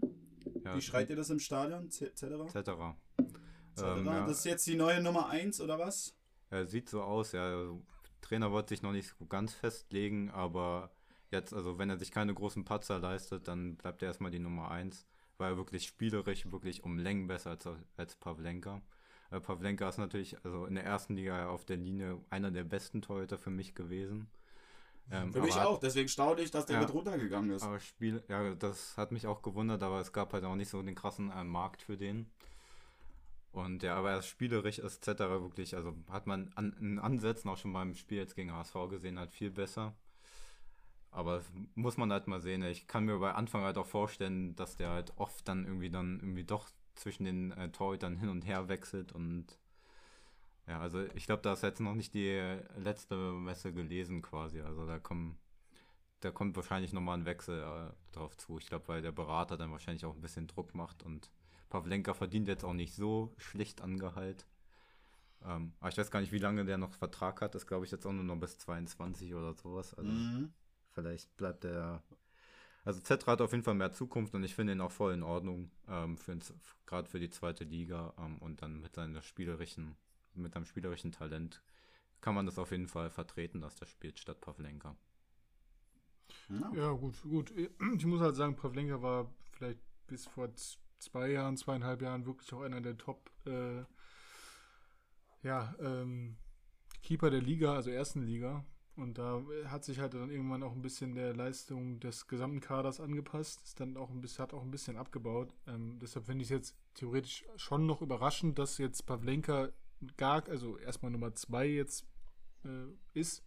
Ja, Wie schreit ihr das im Stadion? Zetterer? Zetterer? Ähm, ja. Das ist jetzt die neue Nummer 1 oder was? Ja, sieht so aus, ja. Trainer wollte sich noch nicht so ganz festlegen, aber jetzt, also wenn er sich keine großen Patzer leistet, dann bleibt er erstmal die Nummer 1. War er wirklich spielerisch, wirklich um Längen besser als, als Pavlenka. Äh, Pavlenka ist natürlich also in der ersten Liga auf der Linie einer der besten Torhüter für mich gewesen. Ähm, Für mich hat- auch, deswegen staune ich, dass der Ja. mit runtergegangen ist. Aber Spiel, ja, das hat mich auch gewundert, aber es gab halt auch nicht so den krassen äh, Markt für den. Und ja, aber er ist spielerisch etc. wirklich, also hat man an, in Ansätzen auch schon beim Spiel jetzt gegen HSV gesehen, halt viel besser. Aber muss man halt mal sehen. Ich kann mir bei Anfang halt auch vorstellen, dass der halt oft dann irgendwie dann irgendwie doch zwischen den äh, Torhütern hin und her wechselt und ja, also ich glaube, da ist jetzt noch nicht die letzte Messe gelesen quasi. Also da kommen da kommt wahrscheinlich nochmal ein Wechsel äh, drauf zu. Ich glaube, weil der Berater dann wahrscheinlich auch ein bisschen Druck macht und Pavlenka verdient jetzt auch nicht so schlicht an Gehalt. Ähm, aber ich weiß gar nicht, wie lange der noch Vertrag hat. Das glaube ich jetzt auch nur noch bis 22 oder sowas. Also Mhm. vielleicht bleibt der. Also Zetra hat auf jeden Fall mehr Zukunft und ich finde ihn auch voll in Ordnung, ähm, für gerade für die zweite Liga ähm, und dann mit seiner spielerischen, mit seinem spielerischen Talent kann man das auf jeden Fall vertreten, dass der spielt statt Pavlenka. Ja. Gut, gut. Ich muss halt sagen, Pavlenka war vielleicht bis vor zwei Jahren, zweieinhalb Jahren wirklich auch einer der Top, äh, ja, ähm, Keeper der Liga, also ersten Liga. Und da hat sich halt dann irgendwann auch ein bisschen der Leistung des gesamten Kaders angepasst. Ist dann auch ein bisschen, hat auch ein bisschen abgebaut. Ähm, deshalb finde ich es jetzt theoretisch schon noch überraschend, dass jetzt Pavlenka gar, also erstmal Nummer zwei jetzt äh, ist.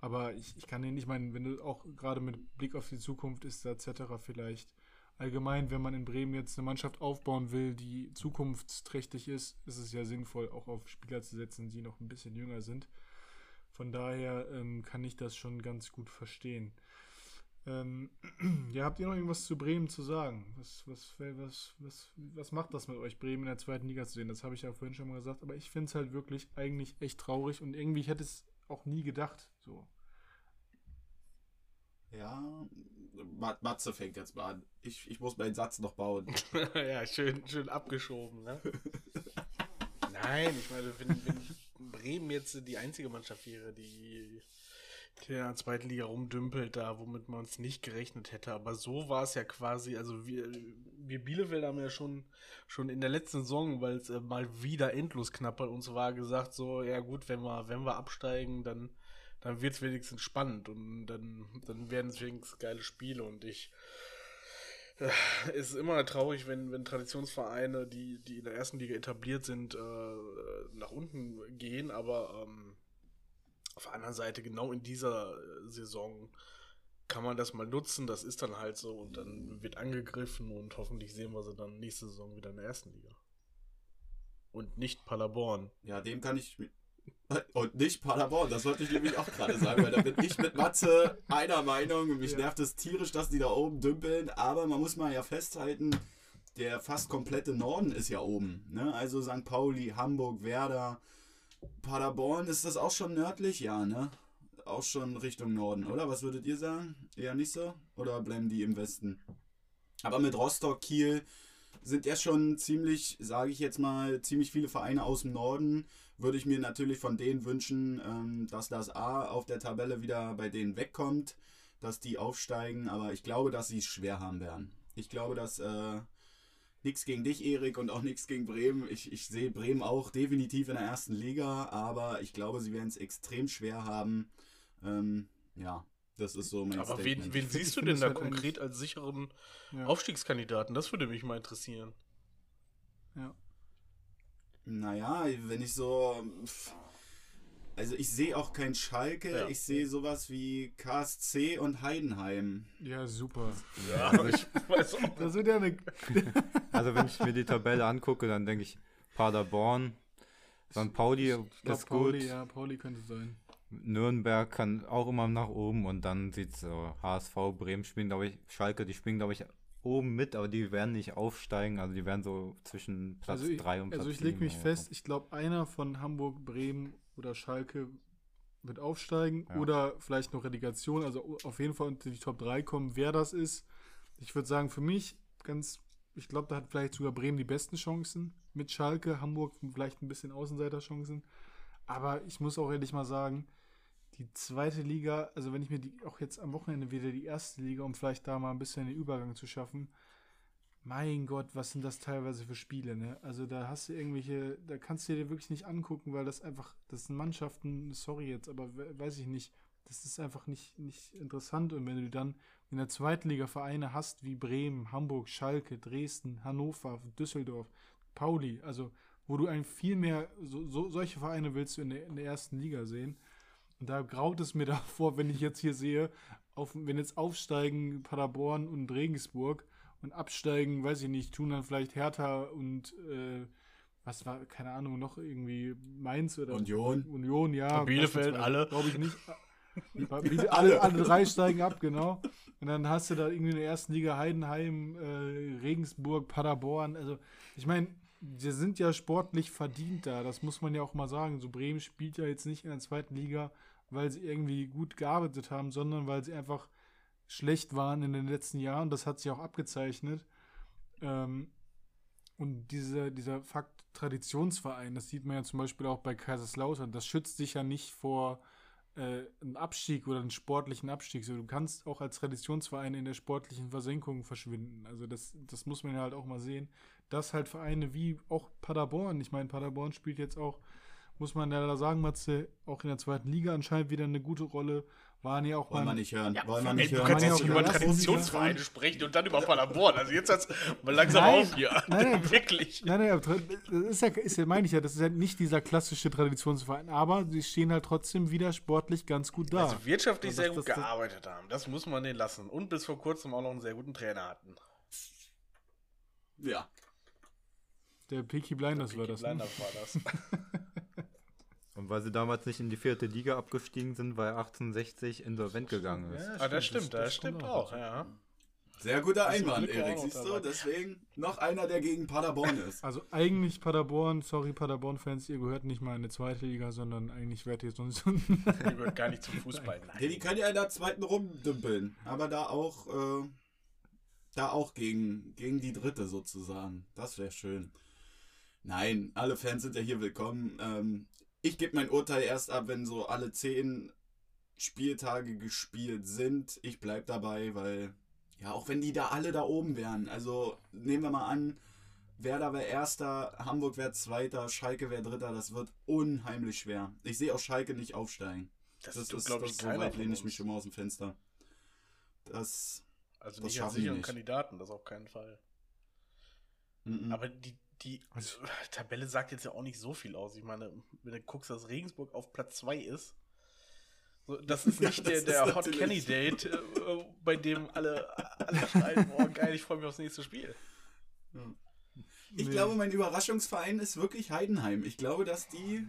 Aber ich, ich kann den nicht meinen, wenn du auch gerade mit Blick auf die Zukunft ist, etc. vielleicht allgemein, wenn man in Bremen jetzt eine Mannschaft aufbauen will, die zukunftsträchtig ist, ist es ja sinnvoll, auch auf Spieler zu setzen, die noch ein bisschen jünger sind. Von daher ähm, kann ich das schon ganz gut verstehen. Ähm, ja, habt ihr noch irgendwas zu Bremen zu sagen? Was, was, was, was, was macht das mit euch, Bremen in der zweiten Liga zu sehen? Das habe ich ja vorhin schon mal gesagt, aber ich finde es halt wirklich eigentlich echt traurig und irgendwie, ich hätte es auch nie gedacht. So. Ja, Matze fängt jetzt mal an. Ich, ich muss meinen Satz noch bauen. ja, schön, schön abgeschoben, ne? Nein, ich meine, wenn, wenn Bremen jetzt die einzige Mannschaft wäre, die in der zweiten Liga rumdümpelt, da, womit man uns nicht gerechnet hätte. Aber so war es ja quasi, also wir, wir Bielefeld haben ja schon, schon in der letzten Saison, weil es äh, mal wieder endlos knapp bei uns war, gesagt, so, ja gut, wenn wir, wenn wir absteigen, dann, dann wird es wenigstens spannend und dann, dann werden es wenigstens geile Spiele und ich äh, es ist immer traurig, wenn, wenn Traditionsvereine, die, die in der ersten Liga etabliert sind, äh, nach unten gehen, aber ähm, auf der anderen Seite, genau in dieser Saison kann man das mal nutzen, das ist dann halt so und dann wird angegriffen und hoffentlich sehen wir sie dann nächste Saison wieder in der ersten Liga. Und nicht Paderborn. Ja, dem kann ich. Und nicht Paderborn, das wollte ich nämlich auch gerade sagen, weil da bin ich mit Matze einer Meinung und mich Ja. nervt es tierisch, dass die da oben dümpeln, aber man muss mal ja festhalten, der fast komplette Norden ist ja oben. Ne? Also St. Pauli, Hamburg, Werder, Paderborn, ist das auch schon nördlich? Ja, ne? Auch schon Richtung Norden, oder? Was würdet ihr sagen? Eher nicht so? Oder bleiben die im Westen? Aber mit Rostock, Kiel sind ja schon ziemlich, sage ich jetzt mal, ziemlich viele Vereine aus dem Norden. Würde ich mir natürlich von denen wünschen, ähm, dass das A auf der Tabelle wieder bei denen wegkommt, dass die aufsteigen. Aber ich glaube, dass sie es schwer haben werden. Ich glaube, dass äh, nichts gegen dich, Erik, und auch nichts gegen Bremen. Ich, ich sehe Bremen auch definitiv in der ersten Liga, aber ich glaube, sie werden es extrem schwer haben. Ähm, ja, das ist so mein Aber wen, wen siehst du denn da halt konkret als sicheren Ja. Aufstiegskandidaten? Das würde mich mal interessieren. ja. Naja, wenn ich so. Also ich sehe auch kein Schalke, Ja. ich sehe sowas wie KSC und Heidenheim. ja, super. Ja, ich weiß auch Das wird ja eine. Also wenn ich mir die Tabelle angucke, dann denke ich Paderborn, St. Pauli Ich glaub, ist gut, Pauli, ja, Pauli könnte sein. Nürnberg kann auch immer nach oben und dann sieht so HSV, Bremen spielen, glaube ich, Schalke, die spielen, glaube ich, oben mit, aber die werden nicht aufsteigen, also die werden so zwischen Platz Also ich, 3 und Platz also ich lege 7 mich fest, ich glaube, einer von Hamburg, Bremen oder Schalke wird aufsteigen Ja. oder vielleicht noch Relegation, also auf jeden Fall unter die Top 3 kommen. Wer das ist, ich würde sagen, für mich ganz, ich glaube, da hat vielleicht sogar Bremen die besten Chancen mit Schalke, Hamburg vielleicht ein bisschen Außenseiterchancen. Aber ich muss auch ehrlich mal sagen, die zweite Liga, also wenn ich mir die auch jetzt am Wochenende wieder die erste Liga, um vielleicht da mal ein bisschen den Übergang zu schaffen, mein Gott, was sind das teilweise für Spiele, ne? Also da hast du irgendwelche, da kannst du dir wirklich nicht angucken, weil das einfach, das sind Mannschaften, sorry jetzt, aber we- weiß ich nicht, das ist einfach nicht, nicht interessant. Und wenn du dann in der zweiten Liga Vereine hast wie Bremen, Hamburg, Schalke, Dresden, Hannover, Düsseldorf, Pauli, also wo du ein viel mehr, so, so, solche Vereine willst du in der, in der ersten Liga sehen. Und da graut es mir davor, wenn ich jetzt hier sehe, auf, wenn jetzt aufsteigen Paderborn und Regensburg und absteigen, weiß ich nicht, tun dann vielleicht Hertha und äh, was war, keine Ahnung, noch irgendwie Mainz oder Union. Union, ja. Bielefeld, alle. Glaube ich nicht. Alle, alle drei steigen ab, genau. Und dann hast du da irgendwie in der ersten Liga Heidenheim, äh, Regensburg, Paderborn. Also, ich meine, wir sind ja sportlich verdient da, das muss man ja auch mal sagen. So Bremen spielt ja jetzt nicht in der zweiten Liga, weil sie irgendwie gut gearbeitet haben, sondern weil sie einfach schlecht waren in den letzten Jahren. Das hat sich auch abgezeichnet. Ähm, und dieser, dieser Fakt Traditionsverein, das sieht man ja zum Beispiel auch bei Kaiserslautern, das schützt sich ja nicht vor äh, einen Abstieg oder einen sportlichen Abstieg. So, du kannst auch als Traditionsverein in der sportlichen Versenkung verschwinden. Also das, das muss man ja halt auch mal sehen. Dass halt Vereine wie auch Paderborn, ich meine, Paderborn spielt jetzt auch, muss man ja da sagen, Matze, auch in der zweiten Liga anscheinend wieder eine gute Rolle. Waren ja auch Wollen wir nicht hören. Ja, Wollen wir ey, nicht du hören. kannst Man jetzt nicht auch über Traditionsvereine sprechen und dann über Paderborn. Also jetzt hat's mal langsam Nein, auf hier. nein, nein. Wirklich. Nein, nein, das ist ja, ist ja, meine ich ja, das ist ja nicht dieser klassische Traditionsverein, aber sie stehen halt trotzdem wieder sportlich ganz gut da. Also wirtschaftlich Also sehr das- gut das- das- gearbeitet haben. Das muss man denen lassen. Und bis vor kurzem auch noch einen sehr guten Trainer hatten. Ja. Der Peaky Blinders war Peaky das. Ne? Blinders war das. Und weil sie damals nicht in die vierte Liga abgestiegen sind, weil 1860 insolvent gegangen ist. Ja, ah, das stimmt, das, das stimmt auch, auch ja. Sehr guter Einwand, Erik. Siehst du? Deswegen noch einer, der gegen Paderborn ist. Also eigentlich Paderborn, sorry Paderborn-Fans, ihr gehört nicht mal in die zweite Liga, sondern eigentlich werdet ihr sonst. Die gehört gar nicht zum Fußball. Nein. Ja, die können ja in der zweiten rumdümpeln. Aber da auch, äh, da auch gegen, gegen die dritte sozusagen. Das wäre schön. Nein, alle Fans sind ja hier willkommen. Ähm, ich gebe mein Urteil erst ab, wenn so alle zehn Spieltage gespielt sind. Ich bleib dabei, weil, ja, auch wenn die da alle da oben wären. Also nehmen wir mal an, Werder wäre Erster, Hamburg wäre Zweiter, Schalke wäre Dritter. Das wird unheimlich schwer. Ich sehe auch Schalke nicht aufsteigen. Das, Das, ist, glaube ich, so weit lehne ich mich schon mal aus dem Fenster. Das. Also das nicht als sicheren. Kandidaten, das auf keinen Fall. mm, mm. Aber die, die Also- Tabelle sagt jetzt ja auch nicht so viel aus. Ich meine, wenn du guckst, dass Regensburg auf Platz 2 ist, so, das ist Ja, nicht das der, ist der Hot Candidate, äh, bei dem alle, alle schreien, oh geil, ich freue mich aufs nächste Spiel. Ich Nee. glaube, mein Überraschungsverein ist wirklich Heidenheim. Ich glaube, dass die.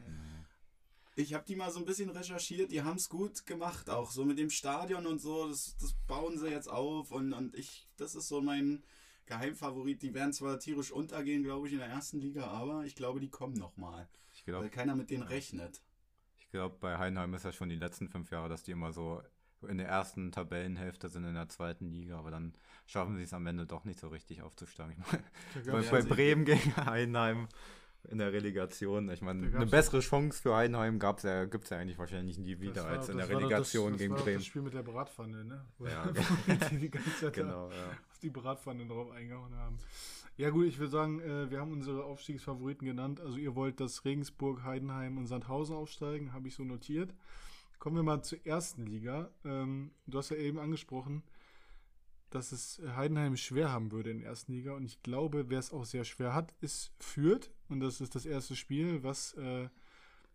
Ich habe die mal so ein bisschen recherchiert, die haben es gut gemacht, auch so mit dem Stadion und so. Das, das bauen sie jetzt auf und, und ich, das ist so mein Geheimfavorit. Die werden zwar tierisch untergehen, glaube ich, in der ersten Liga, aber ich glaube, die kommen nochmal. Weil glaube, keiner mit denen rechnet. ich glaub, bei Heidenheim ist ja schon die letzten fünf Jahre, dass die immer so in der ersten Tabellenhälfte sind in der zweiten Liga, aber dann schaffen sie es am Ende doch nicht so richtig aufzusteigen. Ich meine, bei, bei Bremen gegen Heidenheim in der Relegation, ich meine, eine bessere Chance für Heidenheim gab's ja, gibt es ja eigentlich wahrscheinlich nie wieder war- als in der Relegation das, gegen das war doch Bremen. Das Spiel mit der Bratpfanne, ne? Wo Ja, da Genau, ja. Die Bratpfanne drauf eingehauen haben. Ja gut, ich würde sagen, äh, wir haben unsere Aufstiegsfavoriten genannt. Also ihr wollt, dass Regensburg, Heidenheim und Sandhausen aufsteigen, habe ich so notiert. Kommen wir mal zur ersten Liga. Ähm, du hast ja eben angesprochen, dass es Heidenheim schwer haben würde in der ersten Liga. Und ich glaube, wer es auch sehr schwer hat, ist Fürth. Und das ist das erste Spiel, was äh,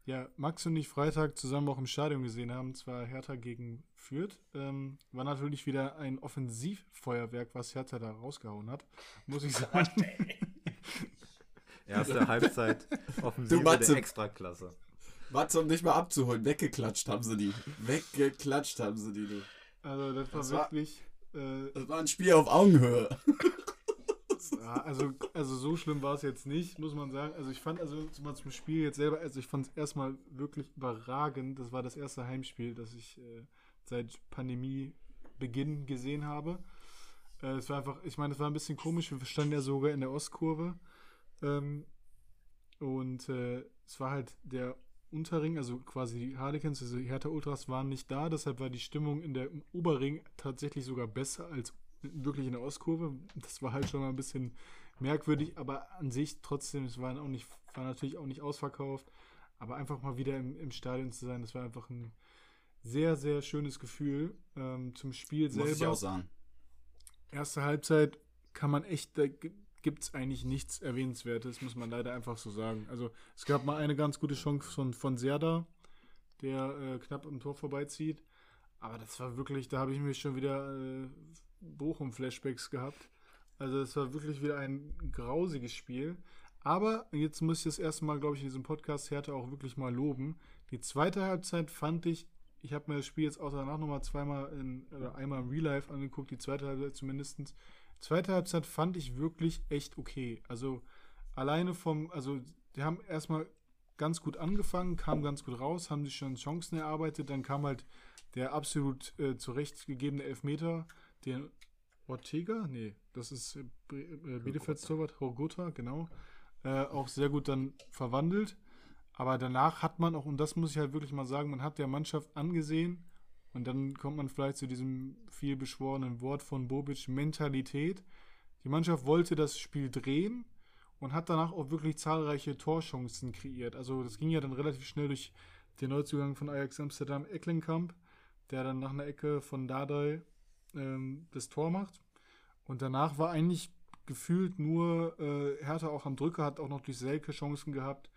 ja, Max und ich Freitag zusammen auch im Stadion gesehen haben. Zwar Hertha gegen Fürth. Ähm, war natürlich wieder ein Offensivfeuerwerk, was Hertha da rausgehauen hat. Muss ich sagen. Erste Halbzeit Offensive Matze. der Extraklasse. Warte, um dich mal abzuholen. Weggeklatscht haben sie die. Weggeklatscht haben sie die, du. Also das war Das war- wirklich. Äh, Das war ein Spiel auf Augenhöhe. Ja, also, also so schlimm war es jetzt nicht, muss man sagen. Also ich fand also mal zum Spiel jetzt selber, also ich fand es erstmal wirklich überragend. Das war das erste Heimspiel, das ich äh, seit Pandemiebeginn gesehen habe. Äh, es war einfach, ich meine, es war ein bisschen komisch. Wir standen ja sogar in der Ostkurve. Ähm, und äh, es war halt der Unterring, also quasi die Harlequins, also die Hertha Ultras waren nicht da, deshalb war die Stimmung in der im Oberring tatsächlich sogar besser als wirklich in der Ostkurve. Das war halt schon mal ein bisschen merkwürdig, aber an sich trotzdem, es war auch nicht, war natürlich auch nicht ausverkauft, aber einfach mal wieder im, im Stadion zu sein, das war einfach ein sehr, sehr schönes Gefühl ähm, zum Spiel Muss ich selber auch sagen. erste Halbzeit kann man echt, da gibt es eigentlich nichts Erwähnenswertes, muss man leider einfach so sagen. Also es gab mal eine ganz gute Chance von, von Serda, der äh, knapp am Tor vorbeizieht. Aber das war wirklich, da habe ich mich schon wieder äh, Bochum-Flashbacks gehabt. Also es war wirklich wieder ein grausiges Spiel. Aber jetzt muss ich das erste Mal, glaube ich, in diesem Podcast Hertha auch wirklich mal loben. Die zweite Halbzeit fand ich, ich habe mir das Spiel jetzt auch danach nochmal zweimal in, oder einmal im Real Life angeguckt, die zweite Halbzeit zumindest. Zweite Halbzeit fand ich wirklich echt okay. Also alleine vom, also die haben erstmal ganz gut angefangen, kamen ganz gut raus, haben sich schon Chancen erarbeitet, dann kam halt der absolut äh, zurechtgegebene Elfmeter, den Ortega, nee, das ist äh, äh, Bielefelds Torwart, Horgota, genau, äh, auch sehr gut dann verwandelt. Aber danach hat man auch, und das muss ich halt wirklich mal sagen, man hat der Mannschaft angesehen, und dann kommt man vielleicht zu diesem viel beschworenen Wort von Bobic, Mentalität. Die Mannschaft wollte das Spiel drehen und hat danach auch wirklich zahlreiche Torchancen kreiert. Also das ging ja dann relativ schnell durch den Neuzugang von Ajax Amsterdam, Ecklenkamp, der dann nach einer Ecke von Dardai ähm, das Tor macht. Und danach war eigentlich gefühlt nur äh, Hertha auch am Drücker, hat auch noch durch Selke Chancen gehabt.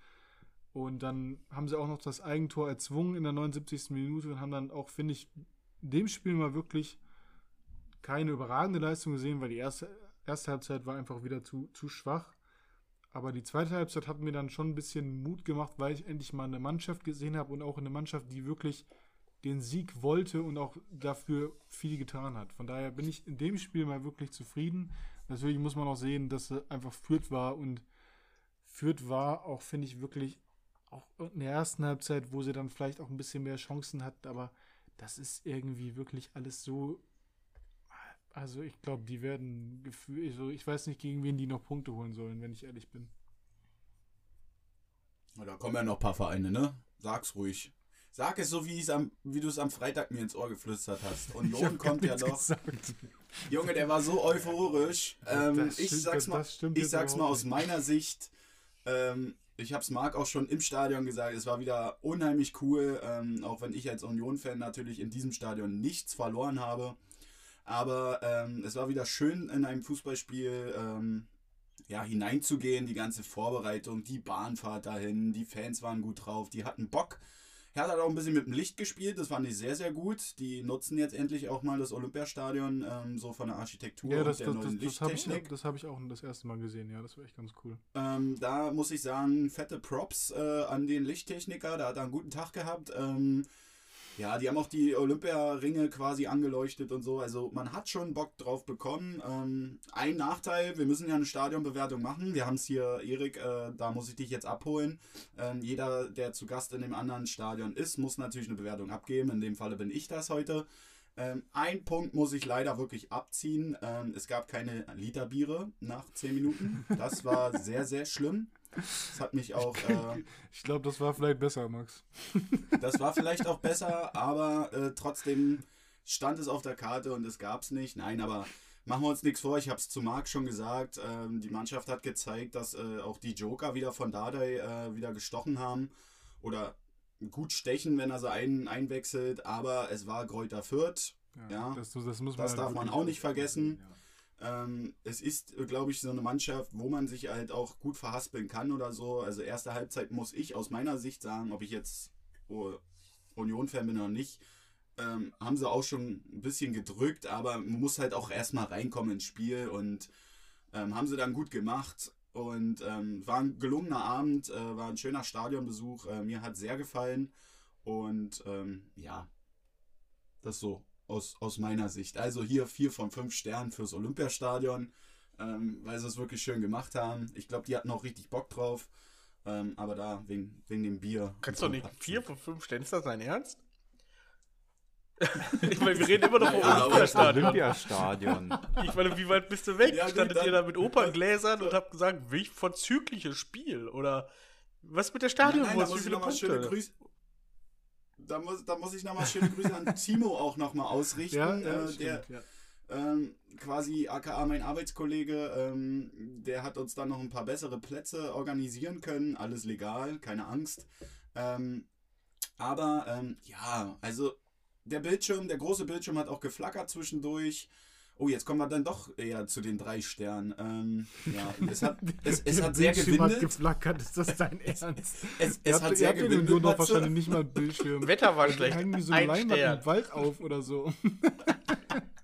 Und dann haben sie auch noch das Eigentor erzwungen in der 79. Minute und haben dann auch, finde ich, dem Spiel mal wirklich keine überragende Leistung gesehen, weil die erste, erste Halbzeit war einfach wieder zu, zu schwach. Aber die zweite Halbzeit hat mir dann schon ein bisschen Mut gemacht, weil ich endlich mal eine Mannschaft gesehen habe und auch eine Mannschaft, die wirklich den Sieg wollte und auch dafür viel getan hat. Von daher bin ich in dem Spiel mal wirklich zufrieden. Natürlich muss man auch sehen, dass einfach Fürth war und Fürth war auch, finde ich, wirklich auch in der ersten Halbzeit, wo sie dann vielleicht auch ein bisschen mehr Chancen hatten, aber das ist irgendwie wirklich alles so. Also ich glaube, die werden also ich weiß nicht, gegen wen die noch Punkte holen sollen, wenn ich ehrlich bin. Da kommen ja noch ein paar Vereine, ne? Sag's ruhig. Sag es so, wie, am, wie du es am Freitag mir ins Ohr geflüstert hast. Und Jon kommt ja noch. Gesagt. Junge, der war so euphorisch. Ähm, ich stimmt, sag's mal, ich sag's mal aus meiner Sicht. Ähm, ich habe es Marc auch schon im Stadion gesagt, es war wieder unheimlich cool, ähm, auch wenn ich als Union-Fan natürlich in diesem Stadion nichts verloren habe. Aber ähm, es war wieder schön in einem Fußballspiel ähm, ja, hineinzugehen, die ganze Vorbereitung, die Bahnfahrt dahin, die Fans waren gut drauf, die hatten Bock. Hertha hat auch ein bisschen mit dem Licht gespielt, das fand ich sehr, sehr gut. Die nutzen jetzt endlich auch mal das Olympiastadion, ähm, so von der Architektur ja, das, und der das, neuen das, Lichttechnik. Das habe ich, hab ich auch das erste Mal gesehen, ja, das war echt ganz cool. Ähm, da muss ich sagen, fette Props äh, an den Lichttechniker, da hat er einen guten Tag gehabt. Ähm, ja, die haben auch die Olympiaringe quasi angeleuchtet und so. Also man hat schon Bock drauf bekommen. Ähm, ein Nachteil, wir müssen ja eine Stadionbewertung machen. Wir haben es hier, Erik, äh, da muss ich dich jetzt abholen. Ähm, jeder, der zu Gast in dem anderen Stadion ist, muss natürlich eine Bewertung abgeben. In dem Falle bin ich das heute. Ähm, ein Punkt muss ich leider wirklich abziehen. Ähm, es gab keine Literbiere nach 10 Minuten. Das war sehr, sehr schlimm. Das hat mich auch. Äh, ich glaube, das war vielleicht besser, Max. Das war vielleicht auch besser, aber äh, trotzdem stand es auf der Karte und es gab es nicht. Nein, aber machen wir uns nichts vor. Ich habe es zu Marc schon gesagt. Ähm, die Mannschaft hat gezeigt, dass äh, auch die Joker wieder von Dardai äh, wieder gestochen haben. Oder gut stechen, wenn er sie ein, einwechselt. Aber es war Kräuter Fürth. Ja, ja. Das, das, das halt darf man auch nicht vergessen. Ja. Ähm, es ist, glaube ich, so eine Mannschaft, wo man sich halt auch gut verhaspeln kann oder so. Also erste Halbzeit muss ich aus meiner Sicht sagen, ob ich jetzt Union-Fan bin oder nicht, ähm, haben sie auch schon ein bisschen gedrückt, aber man muss halt auch erstmal reinkommen ins Spiel und ähm, haben sie dann gut gemacht. Und ähm, war ein gelungener Abend, äh, war ein schöner Stadionbesuch. Äh, mir hat sehr gefallen. Und ähm, ja, das so aus, aus meiner Sicht. Also hier vier von fünf Sternen fürs Olympiastadion, ähm, weil sie es wirklich schön gemacht haben. Ich glaube, die hatten auch richtig Bock drauf. Ähm, aber da wegen, wegen dem Bier. Kannst du nicht vier von fünf Sternen? Ist das dein Ernst? ich meine, wir reden immer noch vom ja, Olympiastadion. Olympiastadion. Ich meine, wie weit bist du weg? Ja, Standet ihr da mit Operngläsern und habt gesagt, welch vorzügliches Spiel? Oder was mit der Stadionwurst? Wie viele Punkte? Schöne Grüße, da muss, da muss ich nochmal schöne Grüße an Timo auch nochmal ausrichten. Ja, ja, äh, der ja. ähm, quasi aka mein Arbeitskollege, ähm, der hat uns dann noch ein paar bessere Plätze organisieren können. Alles legal, keine Angst. Ähm, aber ähm, ja, also der Bildschirm, der große Bildschirm hat auch geflackert zwischendurch. Oh, jetzt kommen wir dann doch eher zu den drei Sternen. Ähm, ja, es hat, es, es hat sehr gewindet. hat geflackert, ist das dein Ernst? es, es hat sehr gewindet. Nur noch wahrscheinlich nicht mal Bildschirm. Wetter war schlecht. Hängen so ein Leinwand im Wald auf oder so.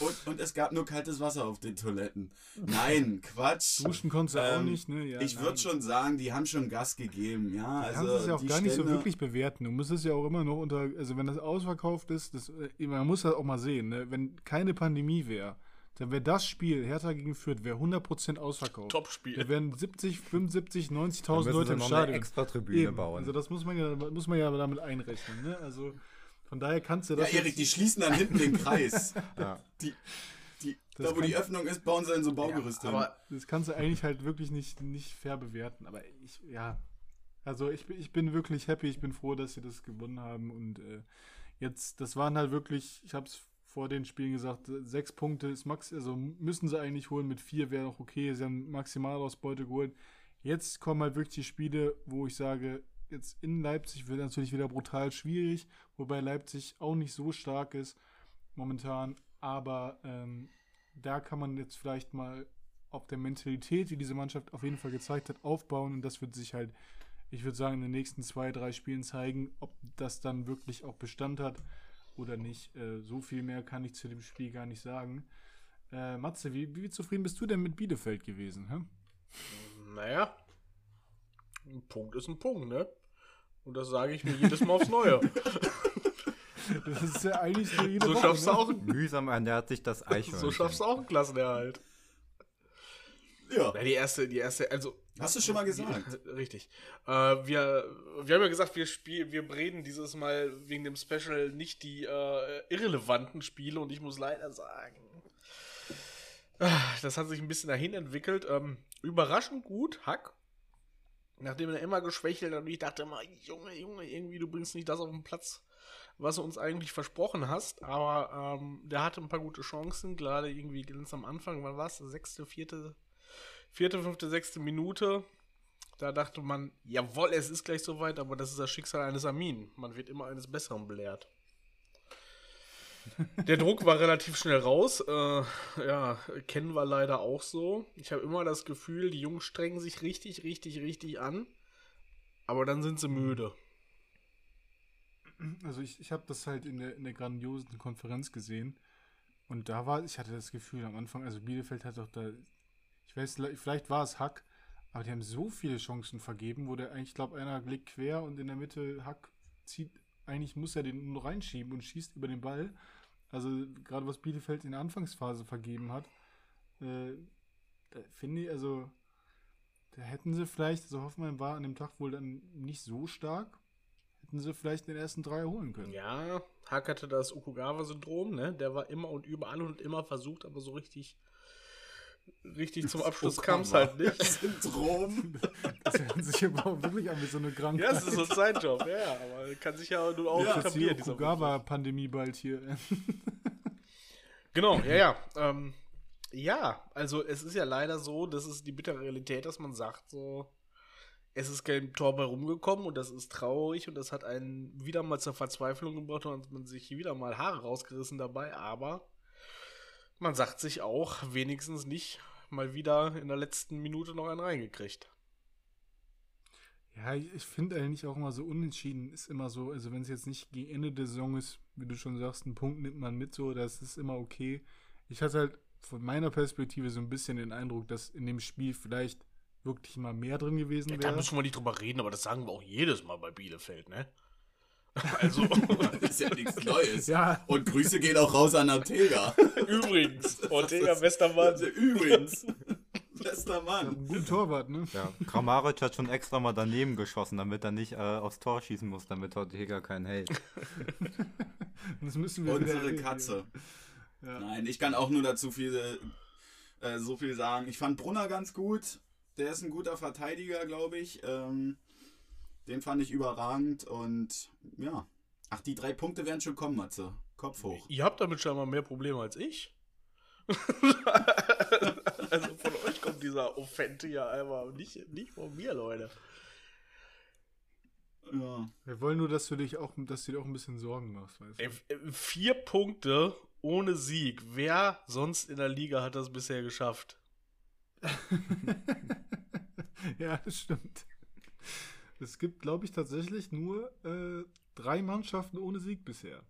Und, und es gab nur kaltes Wasser auf den Toiletten. Nein, Quatsch. Duschen konntest du ähm, auch nicht, ne? Ja, ich würde schon sagen, die haben schon Gas gegeben, ja. Du also kannst es ja auch gar Stände, nicht so wirklich bewerten. Du musst es ja auch immer noch unter, also wenn das ausverkauft ist, das, äh, man muss das auch mal sehen, ne? Wenn keine Pandemie wäre, dann wäre das Spiel, Hertha gegen Fürth, wäre 100% ausverkauft. Top-Spiel. Da wären 70, 75, 90.000 Leute im Stadion. Extra Tribüne Eben. bauen. Also das muss man ja, muss man ja damit einrechnen, ne? Also von daher kannst du das. Ja, Erik, die schließen dann hinten den Kreis. ja. Die, die, da, wo die Öffnung ist, bauen sie dann so Baugerüste. Ja, aber das kannst du eigentlich halt wirklich nicht, nicht fair bewerten. Aber ich, ja. Also ich, bin- ich bin wirklich happy, ich bin froh, dass sie das gewonnen haben und äh, jetzt, das waren halt wirklich, ich habe es vor den Spielen gesagt, sechs Punkte ist max, also müssen sie eigentlich holen, mit vier wäre auch okay, sie haben Maximalausbeute geholt. Jetzt kommen halt wirklich die Spiele, wo ich sage, jetzt in Leipzig wird natürlich wieder brutal schwierig, wobei Leipzig auch nicht so stark ist momentan, aber ähm, da kann man jetzt vielleicht mal auf der Mentalität, die diese Mannschaft auf jeden Fall gezeigt hat, aufbauen und das wird sich halt, ich würde sagen, in den nächsten zwei, drei Spielen zeigen, ob das dann wirklich auch Bestand hat oder nicht. Äh, so viel mehr kann ich zu dem Spiel gar nicht sagen. Äh, Matze, wie, wie zufrieden bist du denn mit Bielefeld gewesen? Hä? Naja, ein Punkt ist ein Punkt, ne? Und das sage ich mir jedes Mal aufs Neue. Das ist ja eigentlich so jede So Woche, schaffst du ne? auch, Mühsam ernährt sich das Eichhörnchen. so schaffst du auch einen Klassenerhalt. Ja. Na, die erste, die erste, also. Hast du schon mal gesagt? Richtig. Äh, wir, wir haben ja gesagt, wir spielen, wir reden dieses Mal wegen dem Special nicht die äh, irrelevanten Spiele und ich muss leider sagen, ah, das hat sich ein bisschen dahin entwickelt. Ähm, überraschend gut, Hack. Nachdem er immer geschwächelt hat und ich dachte immer, Junge, Junge, irgendwie du bringst nicht das auf den Platz, was du uns eigentlich versprochen hast. Aber ähm, der hatte ein paar gute Chancen, gerade irgendwie ganz am Anfang, wann war es? Sechste, vierte, vierte, fünfte, sechste Minute. Da dachte man, jawohl, es ist gleich soweit, aber das ist das Schicksal eines Armin. Man wird immer eines Besseren belehrt. Der Druck war relativ schnell raus. Äh, ja, kennen wir leider auch so. Ich habe immer das Gefühl, die Jungs strengen sich richtig, richtig, richtig an. Aber dann sind sie müde. Also ich, ich habe das halt in der, in der grandiosen Konferenz gesehen. Und da war, ich hatte das Gefühl am Anfang, also Bielefeld hat doch da, ich weiß, vielleicht war es Hack, aber die haben so viele Chancen vergeben, wo der eigentlich, ich glaube, einer legt quer und in der Mitte Hack zieht, eigentlich muss er den nur reinschieben und schießt über den Ball. Also gerade was Bielefeld in der Anfangsphase vergeben hat, äh, da finde ich, also da hätten sie vielleicht, also Hoffenheim war an dem Tag wohl dann nicht so stark, hätten sie vielleicht den ersten drei holen können. Ja, Hack hatte das Okugawa-Syndrom, ne? Der war immer und überall und immer versucht, aber so richtig, richtig zum Abschluss kam es halt nicht. Syndrom. Das hört sich aber auch wirklich an wie so eine Krankheit. Ja, das ist so sein Job, ja, aber kann sich ja nur auch Ja, die etablieren, dieser Beruf. Okugawa-Pandemie bald hier. Genau, ja, ja. Ähm, ja, also es ist ja leider so, das ist die bittere Realität, dass man sagt, so, es ist kein Tor bei rumgekommen und das ist traurig und das hat einen wieder mal zur Verzweiflung gebracht und hat man sich wieder mal Haare rausgerissen dabei, aber man sagt sich auch, wenigstens nicht mal wieder in der letzten Minute noch einen reingekriegt. Ja, ich, finde eigentlich auch immer so unentschieden ist immer so, also wenn es jetzt nicht gegen Ende der Saison ist, wie du schon sagst, einen Punkt nimmt man mit so, das ist immer okay. Ich hatte halt von meiner Perspektive so ein bisschen den Eindruck, dass in dem Spiel vielleicht wirklich mal mehr drin gewesen Ja, da wäre. müssen wir nicht drüber reden, aber das sagen wir auch jedes Mal bei Bielefeld, ne? Also, ist ja nichts Neues. Ja, Und Grüße gehen auch raus an Ortega. übrigens, Ortega Westermann. Also übrigens. Bester Mann. ein guter Torwart, ne? Ja, Kramaric hat schon extra mal daneben geschossen, damit er nicht äh, aufs Tor schießen muss, damit Ortega keinen hält. Das müssen wir Unsere. Katze. Ja. Nein, ich kann auch nur dazu viel, äh, so viel sagen. Ich fand Brunner ganz gut. Der ist ein guter Verteidiger, glaube ich. Ähm, den fand ich überragend und ja. Ach, die drei Punkte werden schon kommen, Matze. Kopf hoch. Ihr habt damit scheinbar mehr Probleme als ich. also von euch kommt dieser Offente ja einfach nicht, nicht von mir, Leute. Ja. Wir wollen nur, dass du dich auch, dass du dir auch ein bisschen Sorgen machst, weißt du? Ey, äh, vier Punkte ohne Sieg. Wer sonst in der Liga hat das bisher geschafft? ja, das stimmt. Es gibt, glaube ich, tatsächlich nur äh, drei Mannschaften ohne Sieg bisher.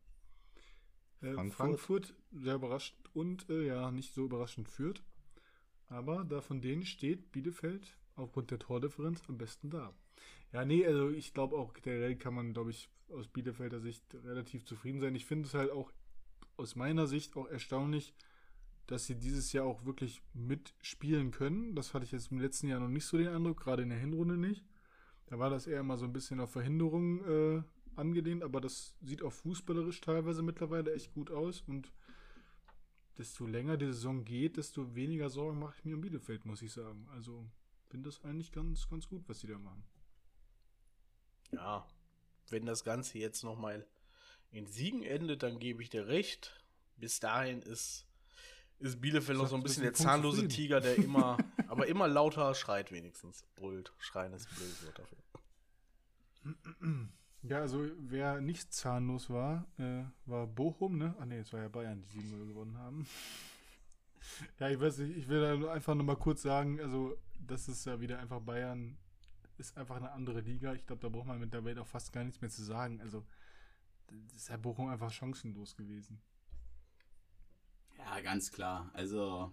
Äh, Frankfurt. Frankfurt, sehr überraschend und äh, ja, nicht so überraschend führt. Aber da von denen steht Bielefeld aufgrund der Tordifferenz am besten da. Ja, nee, also ich glaube auch, generell kann man, glaube ich, aus Bielefelder Sicht relativ zufrieden sein. Ich finde es halt auch aus meiner Sicht auch erstaunlich, dass sie dieses Jahr auch wirklich mitspielen können. Das hatte ich jetzt im letzten Jahr noch nicht so den Eindruck, gerade in der Hinrunde nicht. Da war das eher mal so ein bisschen auf Verhinderung äh, angelehnt, aber das sieht auch fußballerisch teilweise mittlerweile echt gut aus und desto länger die Saison geht, desto weniger Sorgen mache ich mir um Bielefeld, muss ich sagen. Also finde das eigentlich ganz, ganz gut, was sie da machen. ja, wenn das Ganze jetzt nochmal in Siegen endet, dann gebe ich dir recht. Bis dahin ist, ist Bielefeld noch so ein bisschen du der zahnlose? Tiger, der immer, aber immer lauter schreit wenigstens. Brüllt. Schreien ist ein blödes Wort dafür. Ja, also wer nicht zahnlos war, äh, war Bochum, ne? Ah ne, es war ja Bayern, die 7-0 gewonnen haben. ja, ich weiß nicht, ich will da nur einfach nur mal kurz sagen, also das ist ja wieder einfach Bayern, ist einfach eine andere Liga. Ich glaube, da braucht man mit der Welt auch fast gar nichts mehr zu sagen. Also das ist ja Bochum einfach chancenlos gewesen. Ja, ganz klar. Also,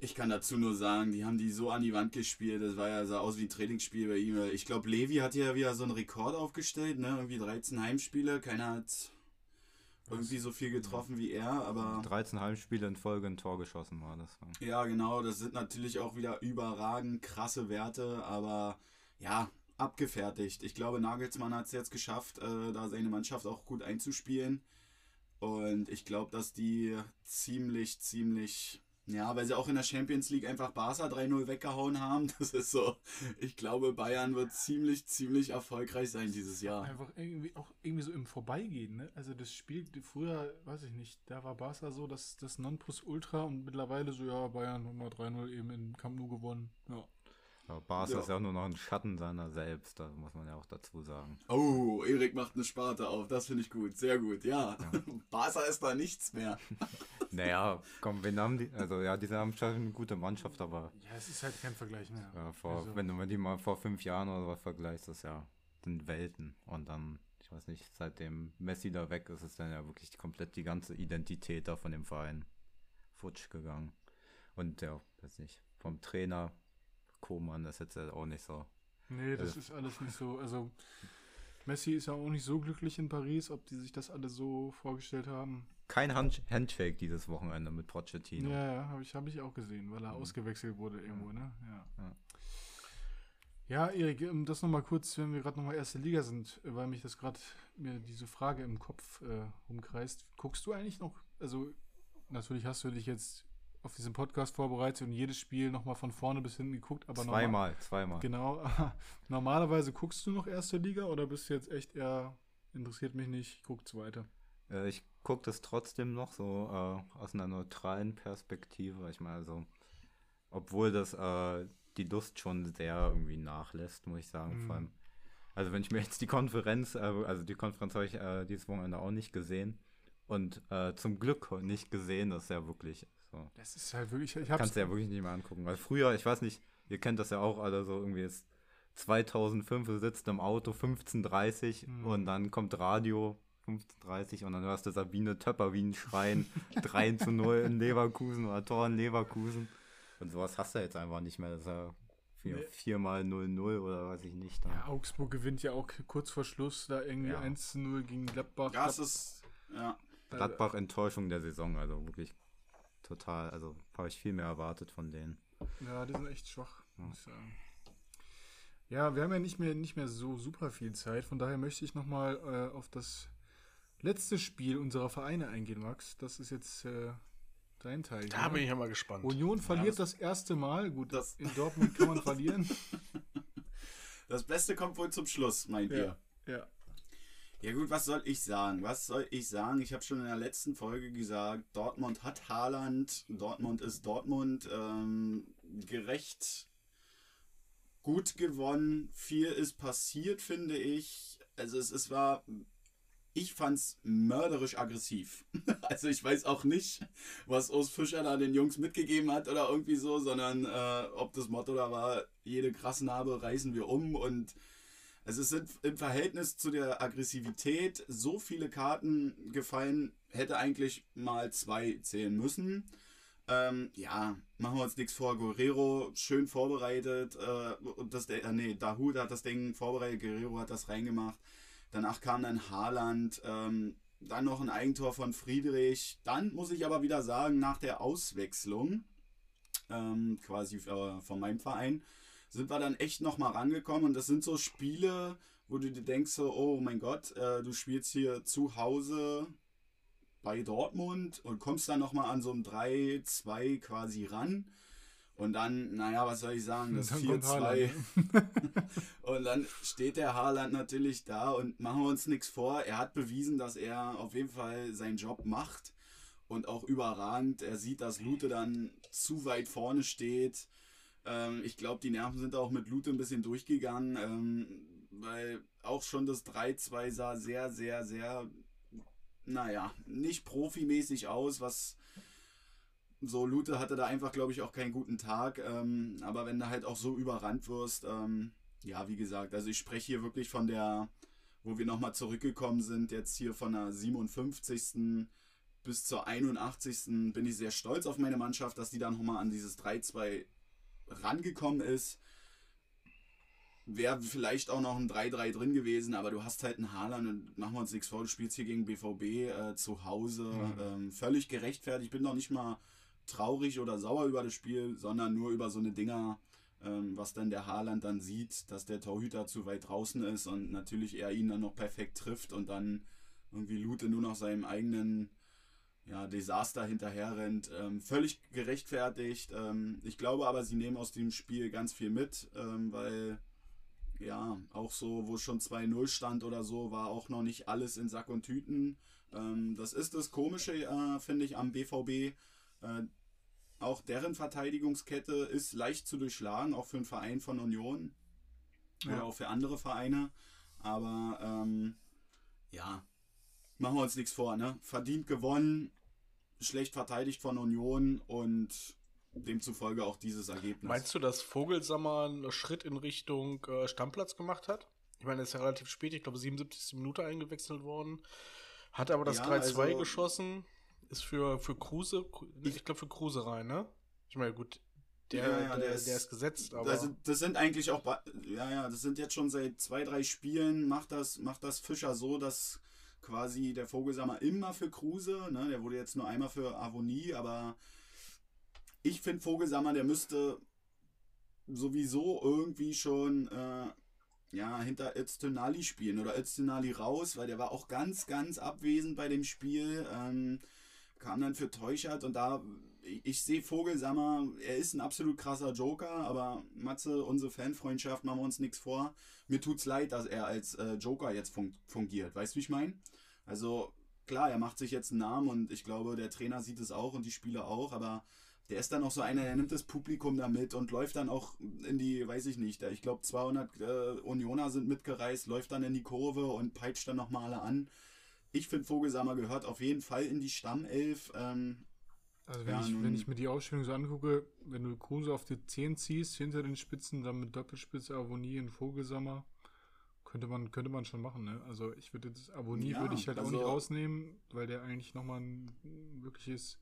ich kann dazu nur sagen, die haben die so an die Wand gespielt. Das war ja sah aus wie ein Trainingsspiel bei ihm. Ich glaube, Levi hat ja wieder so einen Rekord aufgestellt, ne? Irgendwie 13 Heimspiele. Keiner hat irgendwie so viel getroffen wie er, aber 13 Heimspiele in Folge ein Tor geschossen war das. ja, genau, das sind natürlich auch wieder überragend krasse Werte, aber ja, abgefertigt. Ich glaube, Nagelsmann hat es jetzt geschafft, äh, da seine Mannschaft auch gut einzuspielen. Und ich glaube, dass die ziemlich, ziemlich, ja, weil sie auch in der Champions League einfach Barca 3-0 weggehauen haben. Das ist so, ich glaube, Bayern wird ziemlich, ziemlich erfolgreich sein dieses Jahr. Einfach irgendwie auch irgendwie so im Vorbeigehen, ne? Also das Spiel früher, weiß ich nicht, da war Barca so das, das Nonplusultra und mittlerweile so, ja, Bayern haben mal 3-0 eben in Camp Nou gewonnen. Ja. Aber Barca Ja. ist ja auch nur noch ein Schatten seiner selbst, da muss man ja auch dazu sagen. Oh, Erik macht eine Sparte auf. Das finde ich gut. Sehr gut. Ja, Barca ist da nichts mehr. Naja, komm, wen haben die? Also ja, die haben schon eine gute Mannschaft, aber ja, es ist halt kein Vergleich mehr. ja, vor, Also- wenn du mal die mal vor fünf Jahren oder was vergleichst, das ja sind Welten. Und dann, ich weiß nicht, seitdem Messi da weg ist, ist dann ja wirklich komplett die ganze Identität da von dem Verein futsch gegangen. Und ja, weiß nicht, vom Trainer Koman ist jetzt auch nicht so. Nee, das Also- ist alles nicht so. Also, Messi ist ja auch nicht so glücklich in Paris, ob die sich das alle so vorgestellt haben. Kein Hand Handshake dieses Wochenende mit Pochettino. Ja, ja, habe ich, hab ich auch gesehen, weil er ausgewechselt wurde irgendwo, ne? Ja. Ja. Ja, Erik, ähm, das nochmal kurz, wenn wir gerade nochmal erste Liga sind, äh, weil mich das gerade mir diese Frage im Kopf äh, rumkreist. Guckst du eigentlich noch, also natürlich hast du dich jetzt auf diesen Podcast vorbereitet und jedes Spiel nochmal von vorne bis hinten geguckt, aber normal- zweimal, zweimal. Genau. Normalerweise guckst du noch erste Liga oder bist du jetzt echt eher interessiert mich nicht, guckt's weiter? Äh, ich gucke das trotzdem noch so äh, aus einer neutralen Perspektive. Ich meine, also, obwohl das äh, die Lust schon sehr irgendwie nachlässt, muss ich sagen. Mhm. Vor allem, also wenn ich mir jetzt die Konferenz, äh, also die Konferenz habe ich äh, dieses Wochenende auch nicht gesehen und äh, zum Glück nicht gesehen, das ist ja wirklich so. Das ist halt wirklich, ich hab's Kannst du ja wirklich nicht mehr angucken. Weil früher, ich weiß nicht, ihr kennt das ja auch alle so irgendwie ist 2005, du sitzt im Auto 15.30 Hm. und dann kommt Radio 15.30 und dann hörst du Sabine Töpperwien schreien 3 zu 0 in Leverkusen oder Tor in Leverkusen. Und sowas hast du jetzt einfach nicht mehr. Das ist ja vier, Nee. viermal 0-0 oder weiß ich nicht. Dann. Ja, Augsburg gewinnt ja auch kurz vor Schluss da irgendwie Ja. 1 zu 0 gegen Gladbach. Das ist, ja. Gladbach Enttäuschung der Saison, also wirklich total, also habe ich viel mehr erwartet von denen. Ja, die sind echt schwach, muss ich sagen. Ja, wir haben ja nicht mehr, nicht mehr so super viel Zeit, von daher möchte ich nochmal äh, auf das letzte Spiel unserer Vereine eingehen, Max. Das ist jetzt äh, dein Teil. Da hier. bin ich ja mal gespannt. Union verliert das- das, erste Mal. Gut, Das- in Dortmund kann man verlieren. Das Beste kommt wohl zum Schluss, meint ihr. ja. Ja gut, was soll ich sagen? Was soll ich sagen? Ich habe schon in der letzten Folge gesagt, Dortmund hat Haaland, Dortmund ist Dortmund, ähm, gerecht gut gewonnen, viel ist passiert, finde ich. Also es, es war, ich fand's mörderisch aggressiv. also ich weiß auch nicht, was Urs Fischer da den Jungs mitgegeben hat oder irgendwie so, sondern äh, ob das Motto da war, jede Krassnarbe reißen wir um und also es sind im Verhältnis zu der Aggressivität so viele Karten gefallen, hätte eigentlich mal zwei zählen müssen. Ähm, ja, machen wir uns nichts vor. Guerrero schön vorbereitet. Äh, und das, äh, nee, Dahut hat das Ding vorbereitet, Guerrero hat das reingemacht. Danach kam dann Haaland. Ähm, dann noch ein Eigentor von Friedrich. Dann muss ich aber wieder sagen, nach der Auswechslung, ähm, quasi äh, von meinem Verein, sind wir dann echt nochmal rangekommen. Und das sind so Spiele, wo du dir denkst, so, oh mein Gott, äh, du spielst hier zu Hause bei Dortmund und kommst dann nochmal an so einem 3-2 quasi ran. Und dann, naja, was soll ich sagen, das Dann kommt 4-2. Haaland, und dann steht der Haaland natürlich da und machen wir uns nichts vor. Er hat bewiesen, dass er auf jeden Fall seinen Job macht und auch überragend. Er sieht, dass Lute dann zu weit vorne steht. Ähm, ich glaube, die Nerven sind auch mit Lute ein bisschen durchgegangen, ähm, weil auch schon das 3-2 sah sehr, sehr, sehr, naja, nicht profimäßig aus, was so Lute hatte da einfach, glaube ich, auch keinen guten Tag. Ähm, aber wenn du halt auch so überrannt wirst, ähm, ja, wie gesagt, also ich spreche hier wirklich von der, wo wir nochmal zurückgekommen sind, jetzt hier von der 57. bis zur 81. bin ich sehr stolz auf meine Mannschaft, dass die dann nochmal an dieses 3-2 rangekommen ist. Wäre vielleicht auch noch ein 3-3 drin gewesen, aber du hast halt einen Haaland und machen wir uns nichts vor, du spielst hier gegen BVB äh, zu Hause. Mhm. Ähm, völlig gerechtfertigt. Ich bin noch nicht mal traurig oder sauer über das Spiel, sondern nur über so eine Dinger, ähm, was dann der Haaland dann sieht, dass der Torhüter zu weit draußen ist und natürlich er ihn dann noch perfekt trifft und dann irgendwie Lute nur noch seinem eigenen ja, Desaster hinterher rennt. Ähm, völlig gerechtfertigt. Ähm, ich glaube aber, sie nehmen aus dem Spiel ganz viel mit, ähm, weil ja, auch so, wo schon 2-0 stand oder so, war auch noch nicht alles in Sack und Tüten. Ähm, das ist das Komische, äh, finde ich, am BVB. Äh, auch deren Verteidigungskette ist leicht zu durchschlagen, auch für einen Verein von Union oder Ja. auch für andere Vereine. Aber ähm, ja, machen wir uns nichts vor, ne? Verdient gewonnen, schlecht verteidigt von Union und demzufolge auch dieses Ergebnis. Meinst du, dass Vogelsammer einen Schritt in Richtung äh, Stammplatz gemacht hat? Ich meine, er ist ja relativ spät, ich glaube 77. Minute eingewechselt worden. Hat aber das Ja, 3-2 also- geschossen. Ist für, für Kruse, ich, glaube für Kruse rein, ne? Ich meine, gut, der, Ja, ja, der, der der, ist- ist, gesetzt, aber. Also, das sind eigentlich auch, ja, ja, das sind jetzt schon seit zwei, drei Spielen, macht das, macht das Fischer so, dass quasi der Vogelsammer immer für Kruse, ne, der wurde jetzt nur einmal für Avonie, aber ich finde Vogelsammer, der müsste sowieso irgendwie schon, äh, ja, hinter Öztunali spielen oder Öztunali raus, weil der war auch ganz, ganz abwesend bei dem Spiel. Ähm, kam dann für Teuchert und da, ich, ich sehe Vogelsammer, er ist ein absolut krasser Joker, aber Matze, unsere Fanfreundschaft, machen wir uns nichts vor. Mir tut's leid, dass er als äh, Joker jetzt fun fungiert. Weißt du, wie ich meine? Also, klar, er macht sich jetzt einen Namen und ich glaube, der Trainer sieht es auch und die Spieler auch, aber der ist dann auch so einer, der nimmt das Publikum da mit und läuft dann auch in die, weiß ich nicht, ich glaube 200 äh, Unioner sind mitgereist, läuft dann in die Kurve und peitscht dann nochmal alle an. Ich finde, Vogelsammer gehört auf jeden Fall in die Stammelf. Ähm, Also wenn, Ja, ich, wenn ich mir die Aufstellung so angucke, wenn du Kruse auf die 10 ziehst, hinter den Spitzen, dann mit Doppelspitze Avonie und Vogelsammer, könnte man, könnte man schon machen, ne? Also ich würde jetzt Avonie Ja, würde ich halt auch also- nicht rausnehmen, weil der eigentlich nochmal ein wirkliches,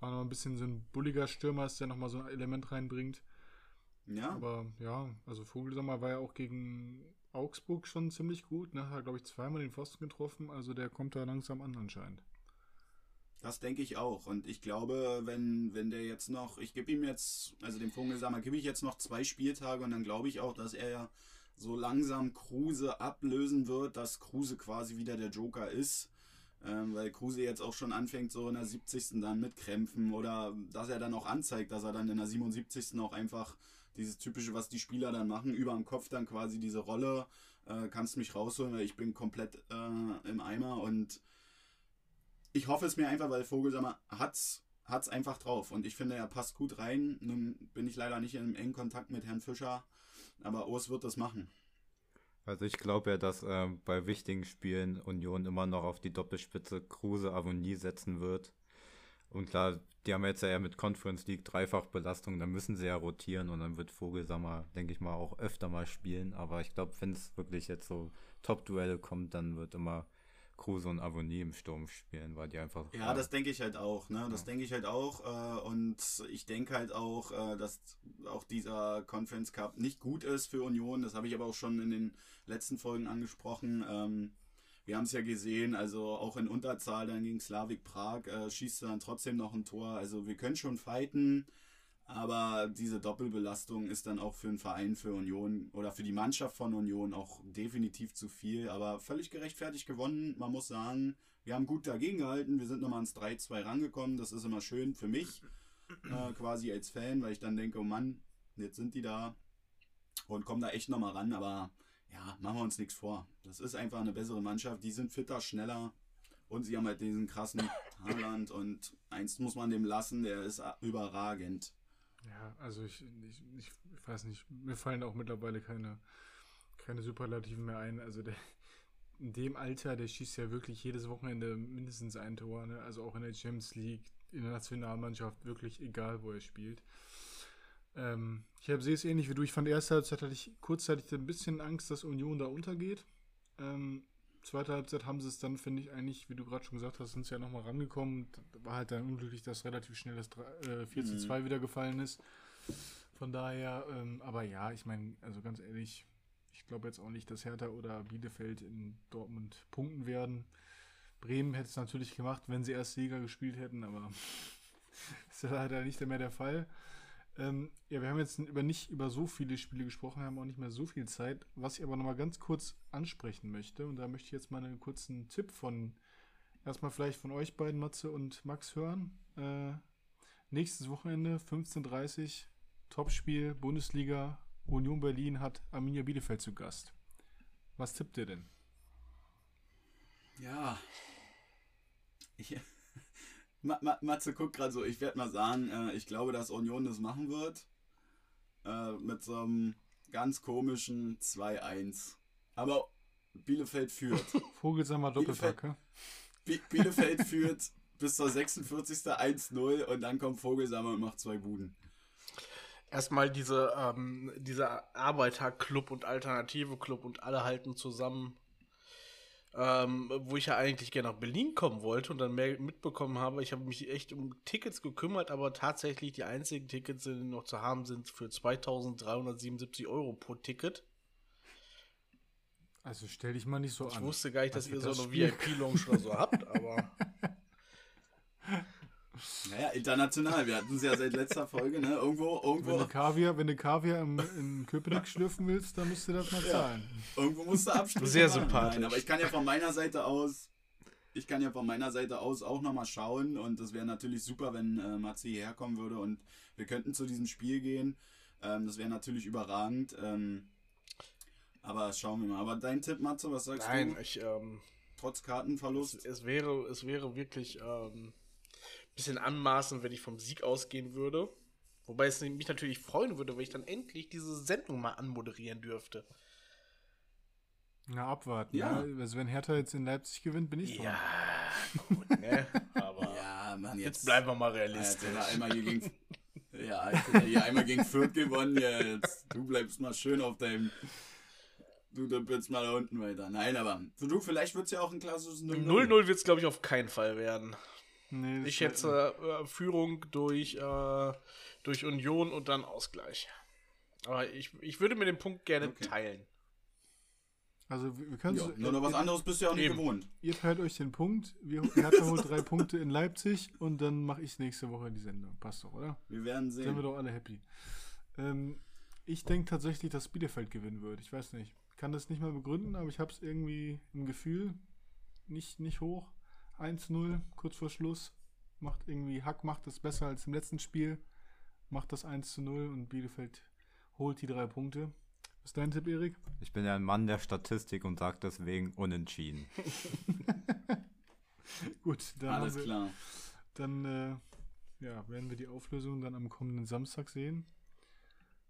auch noch ein bisschen so ein bulliger Stürmer ist, der nochmal so ein Element reinbringt. ja, Aber ja, also Vogelsammer war ja auch gegen Augsburg schon ziemlich gut, ne? Hat, glaube ich, zweimal den Pfosten getroffen, also der kommt da langsam an anscheinend. das denke ich auch. Und ich glaube, wenn, wenn der jetzt noch, ich gebe ihm jetzt, also dem Vogelsammer gebe ich jetzt noch zwei Spieltage und dann glaube ich auch, dass er ja so langsam Kruse ablösen wird, dass Kruse quasi wieder der Joker ist. Ähm, weil Kruse jetzt auch schon anfängt, so in der 70. dann mit Krämpfen oder dass er dann auch anzeigt, dass er dann in der 77. auch einfach dieses typische, was die Spieler dann machen, über dem Kopf dann quasi diese Rolle, äh, kannst mich rausholen, weil ich bin komplett äh, im Eimer und ich hoffe es mir einfach, weil Vogelsammer hat's, hat's einfach drauf und ich finde, er passt gut rein. Nun bin ich leider nicht in engen Kontakt mit Herrn Fischer, aber Urs wird das machen. Also ich glaube ja, dass ähm, bei wichtigen Spielen Union immer noch auf die Doppelspitze Kruse Avonie setzen wird. Und klar, die haben jetzt ja mit Conference League Dreifachbelastung, dann müssen sie ja rotieren und dann wird Vogelsammer, denke ich mal, auch öfter mal spielen. Aber ich glaube, wenn es wirklich jetzt so Top-Duelle kommt, dann wird immer Kruse und Avonie im Sturm spielen, weil die einfach. Ja, das denke ich halt auch, ne? Das Ja. denke ich halt auch. Äh, und ich denke halt auch, äh, dass auch dieser Conference Cup nicht gut ist für Union. Das habe ich aber auch schon in den letzten Folgen angesprochen. Ähm, wir haben es ja gesehen, also auch in Unterzahl dann gegen Slavik Prag äh, schießt er dann trotzdem noch ein Tor. Also wir können schon fighten, aber diese Doppelbelastung ist dann auch für einen Verein für Union oder für die Mannschaft von Union auch definitiv zu viel. Aber völlig gerechtfertigt gewonnen. Man muss sagen, wir haben gut dagegen gehalten. Wir sind nochmal ins 3-2 rangekommen. Das ist immer schön für mich. äh, quasi als Fan, weil ich dann denke, oh Mann, jetzt sind die da und kommen da echt nochmal ran, aber ja, machen wir uns nichts vor. Das ist einfach eine bessere Mannschaft, die sind fitter, schneller und sie haben halt diesen krassen Haaland und eins muss man dem lassen, der ist überragend. Ja, also ich, ich, ich weiß nicht, mir fallen auch mittlerweile keine, keine Superlativen mehr ein. Also der, in dem Alter, der schießt ja wirklich jedes Wochenende mindestens ein Tor, ne? also auch in der Champions League, in der Nationalmannschaft, wirklich egal, wo er spielt. Ähm, ich sehe es ähnlich wie du. Ich fand, erste Halbzeit hatte ich kurzzeitig ein bisschen Angst, dass Union da untergeht. Ähm, zweite Halbzeit haben sie es dann, finde ich, eigentlich, wie du gerade schon gesagt hast, sind sie ja nochmal rangekommen. War halt dann unglücklich, dass relativ schnell das 3, äh, 4 zu 2 mhm. wieder gefallen ist. Von daher, ähm, aber ja, ich meine, also ganz ehrlich, ich glaube jetzt auch nicht, dass Hertha oder Bielefeld in Dortmund punkten werden. Bremen hätte es natürlich gemacht, wenn sie erst Sieger gespielt hätten, aber ist ja leider nicht mehr der Fall. Ähm, ja, wir haben jetzt über nicht über so viele Spiele gesprochen, haben auch nicht mehr so viel Zeit. Was ich aber nochmal ganz kurz ansprechen möchte, und da möchte ich jetzt mal einen kurzen Tipp von, erstmal vielleicht von euch beiden, Matze und Max, hören. Äh, nächstes Wochenende, 15.30 Uhr, Topspiel, Bundesliga, Union Berlin hat Arminia Bielefeld zu Gast. Was tippt ihr denn? Ja. Ich, Matze guckt gerade so, ich werde mal sagen, äh, ich glaube, dass Union das machen wird. Äh, mit so einem ganz komischen 2-1. Aber Bielefeld führt. Vogelsammer Doppelpack, Bielefeld, Bielefeld führt bis zur 46. 1-0 und dann kommt Vogelsammer und macht zwei Buden. Erstmal diese, ähm, dieser Arbeiterclub und Alternative Club und alle halten zusammen ähm, wo ich ja eigentlich gerne nach Berlin kommen wollte und dann mehr mitbekommen habe. Ich habe mich echt um Tickets gekümmert, aber tatsächlich die einzigen Tickets, die noch zu haben sind, für 2377 Euro pro Ticket. Also stell dich mal nicht so ich an. Ich wusste gar nicht, dass ihr so eine VIP-Lounge oder so habt, aber. Naja, international. Wir hatten es ja seit letzter Folge, ne? Irgendwo, irgendwo. Wenn du Kaviar, wenn du Kaviar im, in Köpenick schlürfen willst, dann musst du das mal zahlen. Ja, irgendwo musst du abschließen. Sehr sympathisch. Nein, aber ich kann ja von meiner Seite aus, ich kann ja von meiner Seite aus auch nochmal schauen und das wäre natürlich super, wenn äh, Matze hierher kommen würde und wir könnten zu diesem Spiel gehen. Ähm, das wäre natürlich überragend. Ähm, aber schauen wir mal. Aber dein Tipp, Matze, was sagst Nein, du? Nein, ich, ähm, Trotz Kartenverlust? Es, es, wäre, es wäre wirklich, ähm, bisschen anmaßen, wenn ich vom Sieg ausgehen würde. Wobei es mich natürlich freuen würde, wenn ich dann endlich diese Sendung mal anmoderieren dürfte. Na, abwarten. Ja. ja. Also wenn Hertha jetzt in Leipzig gewinnt, bin ich dran. Ja, gut, ne? Aber ja, Mann, jetzt, jetzt bleiben wir mal realistisch. Ja, einmal hier gegen, ja, hier einmal gegen Fürth gewonnen. Ja, jetzt, du bleibst mal schön auf deinem Du dümpelst mal da unten weiter. Nein, aber du, vielleicht wird es ja auch ein klassisches 0-0. 0-0 wird es, glaube ich, auf keinen Fall werden. Nee, ich schätze äh, Führung durch, äh, durch Union und dann Ausgleich. Aber ich, ich würde mir den Punkt gerne okay. teilen. Also wir können ja, Nur noch was anderes bist du ja auch nicht gewohnt. Ihr teilt euch den Punkt. Wir Hertha holt drei Punkte in Leipzig und dann mache ich nächste Woche die Sendung. Passt doch, oder? Wir werden sehen. Sind wir doch alle happy. Ähm, ich denke tatsächlich, dass Bielefeld gewinnen wird. Ich weiß nicht. Ich kann das nicht mal begründen, aber ich habe es irgendwie im Gefühl. Nicht, nicht hoch. 1-0, kurz vor Schluss. Macht irgendwie, Hack macht es besser als im letzten Spiel. Macht das 1 0 und Bielefeld holt die drei Punkte. Was ist dein Tipp, Erik? Ich bin ja ein Mann der Statistik und sage deswegen unentschieden. Gut, dann alles wir, klar. Dann äh, ja, werden wir die Auflösung dann am kommenden Samstag sehen.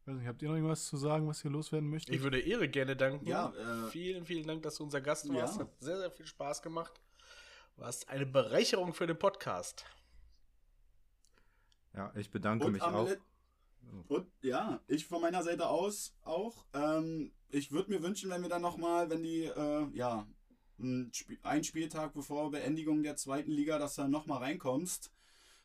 Weiß nicht, habt ihr noch irgendwas zu sagen, was ihr loswerden möchtet? Ich würde Erik gerne danken. Ja, äh, vielen, vielen Dank, dass du unser Gast warst. Ja. Hat sehr, sehr viel Spaß gemacht. Was eine Bereicherung für den Podcast. Ja, ich bedanke und mich auch. Und ja, ich von meiner Seite aus auch. Ähm, ich würde mir wünschen, wenn wir dann nochmal, wenn die, äh, ja, ein, Sp ein Spieltag bevor Beendigung der zweiten Liga, dass du dann nochmal reinkommst,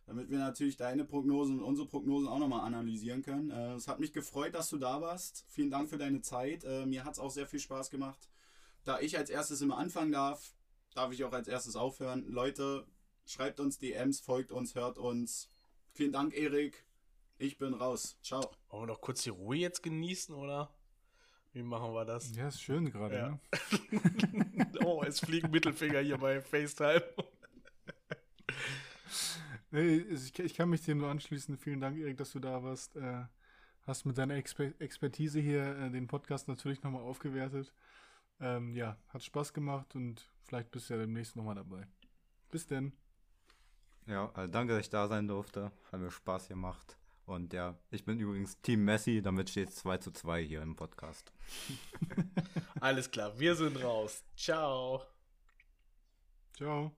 damit wir natürlich deine Prognosen und unsere Prognosen auch nochmal analysieren können. Äh, es hat mich gefreut, dass du da warst. Vielen Dank für deine Zeit. Äh, mir hat es auch sehr viel Spaß gemacht. Da ich als erstes immer anfangen darf, darf ich auch als erstes aufhören. Leute, schreibt uns DMs, folgt uns, hört uns. Vielen Dank, Erik. Ich bin raus. Ciao. Wollen wir noch kurz die Ruhe jetzt genießen, oder? Wie machen wir das? Ja, ist schön gerade, ja. ne? oh, es fliegen Mittelfinger hier bei FaceTime. Nee, ich, ich kann mich dir nur anschließen. Vielen Dank, Erik, dass du da warst. Äh, hast mit deiner Exper Expertise hier äh, den Podcast natürlich nochmal aufgewertet. Ähm, ja, hat Spaß gemacht und vielleicht bist du ja demnächst nochmal dabei. Bis denn. Ja, also danke, dass ich da sein durfte. Hat mir Spaß gemacht. Und ja, ich bin übrigens Team Messi, damit steht es 2 zu 2 hier im Podcast. Alles klar, wir sind raus. Ciao. Ciao.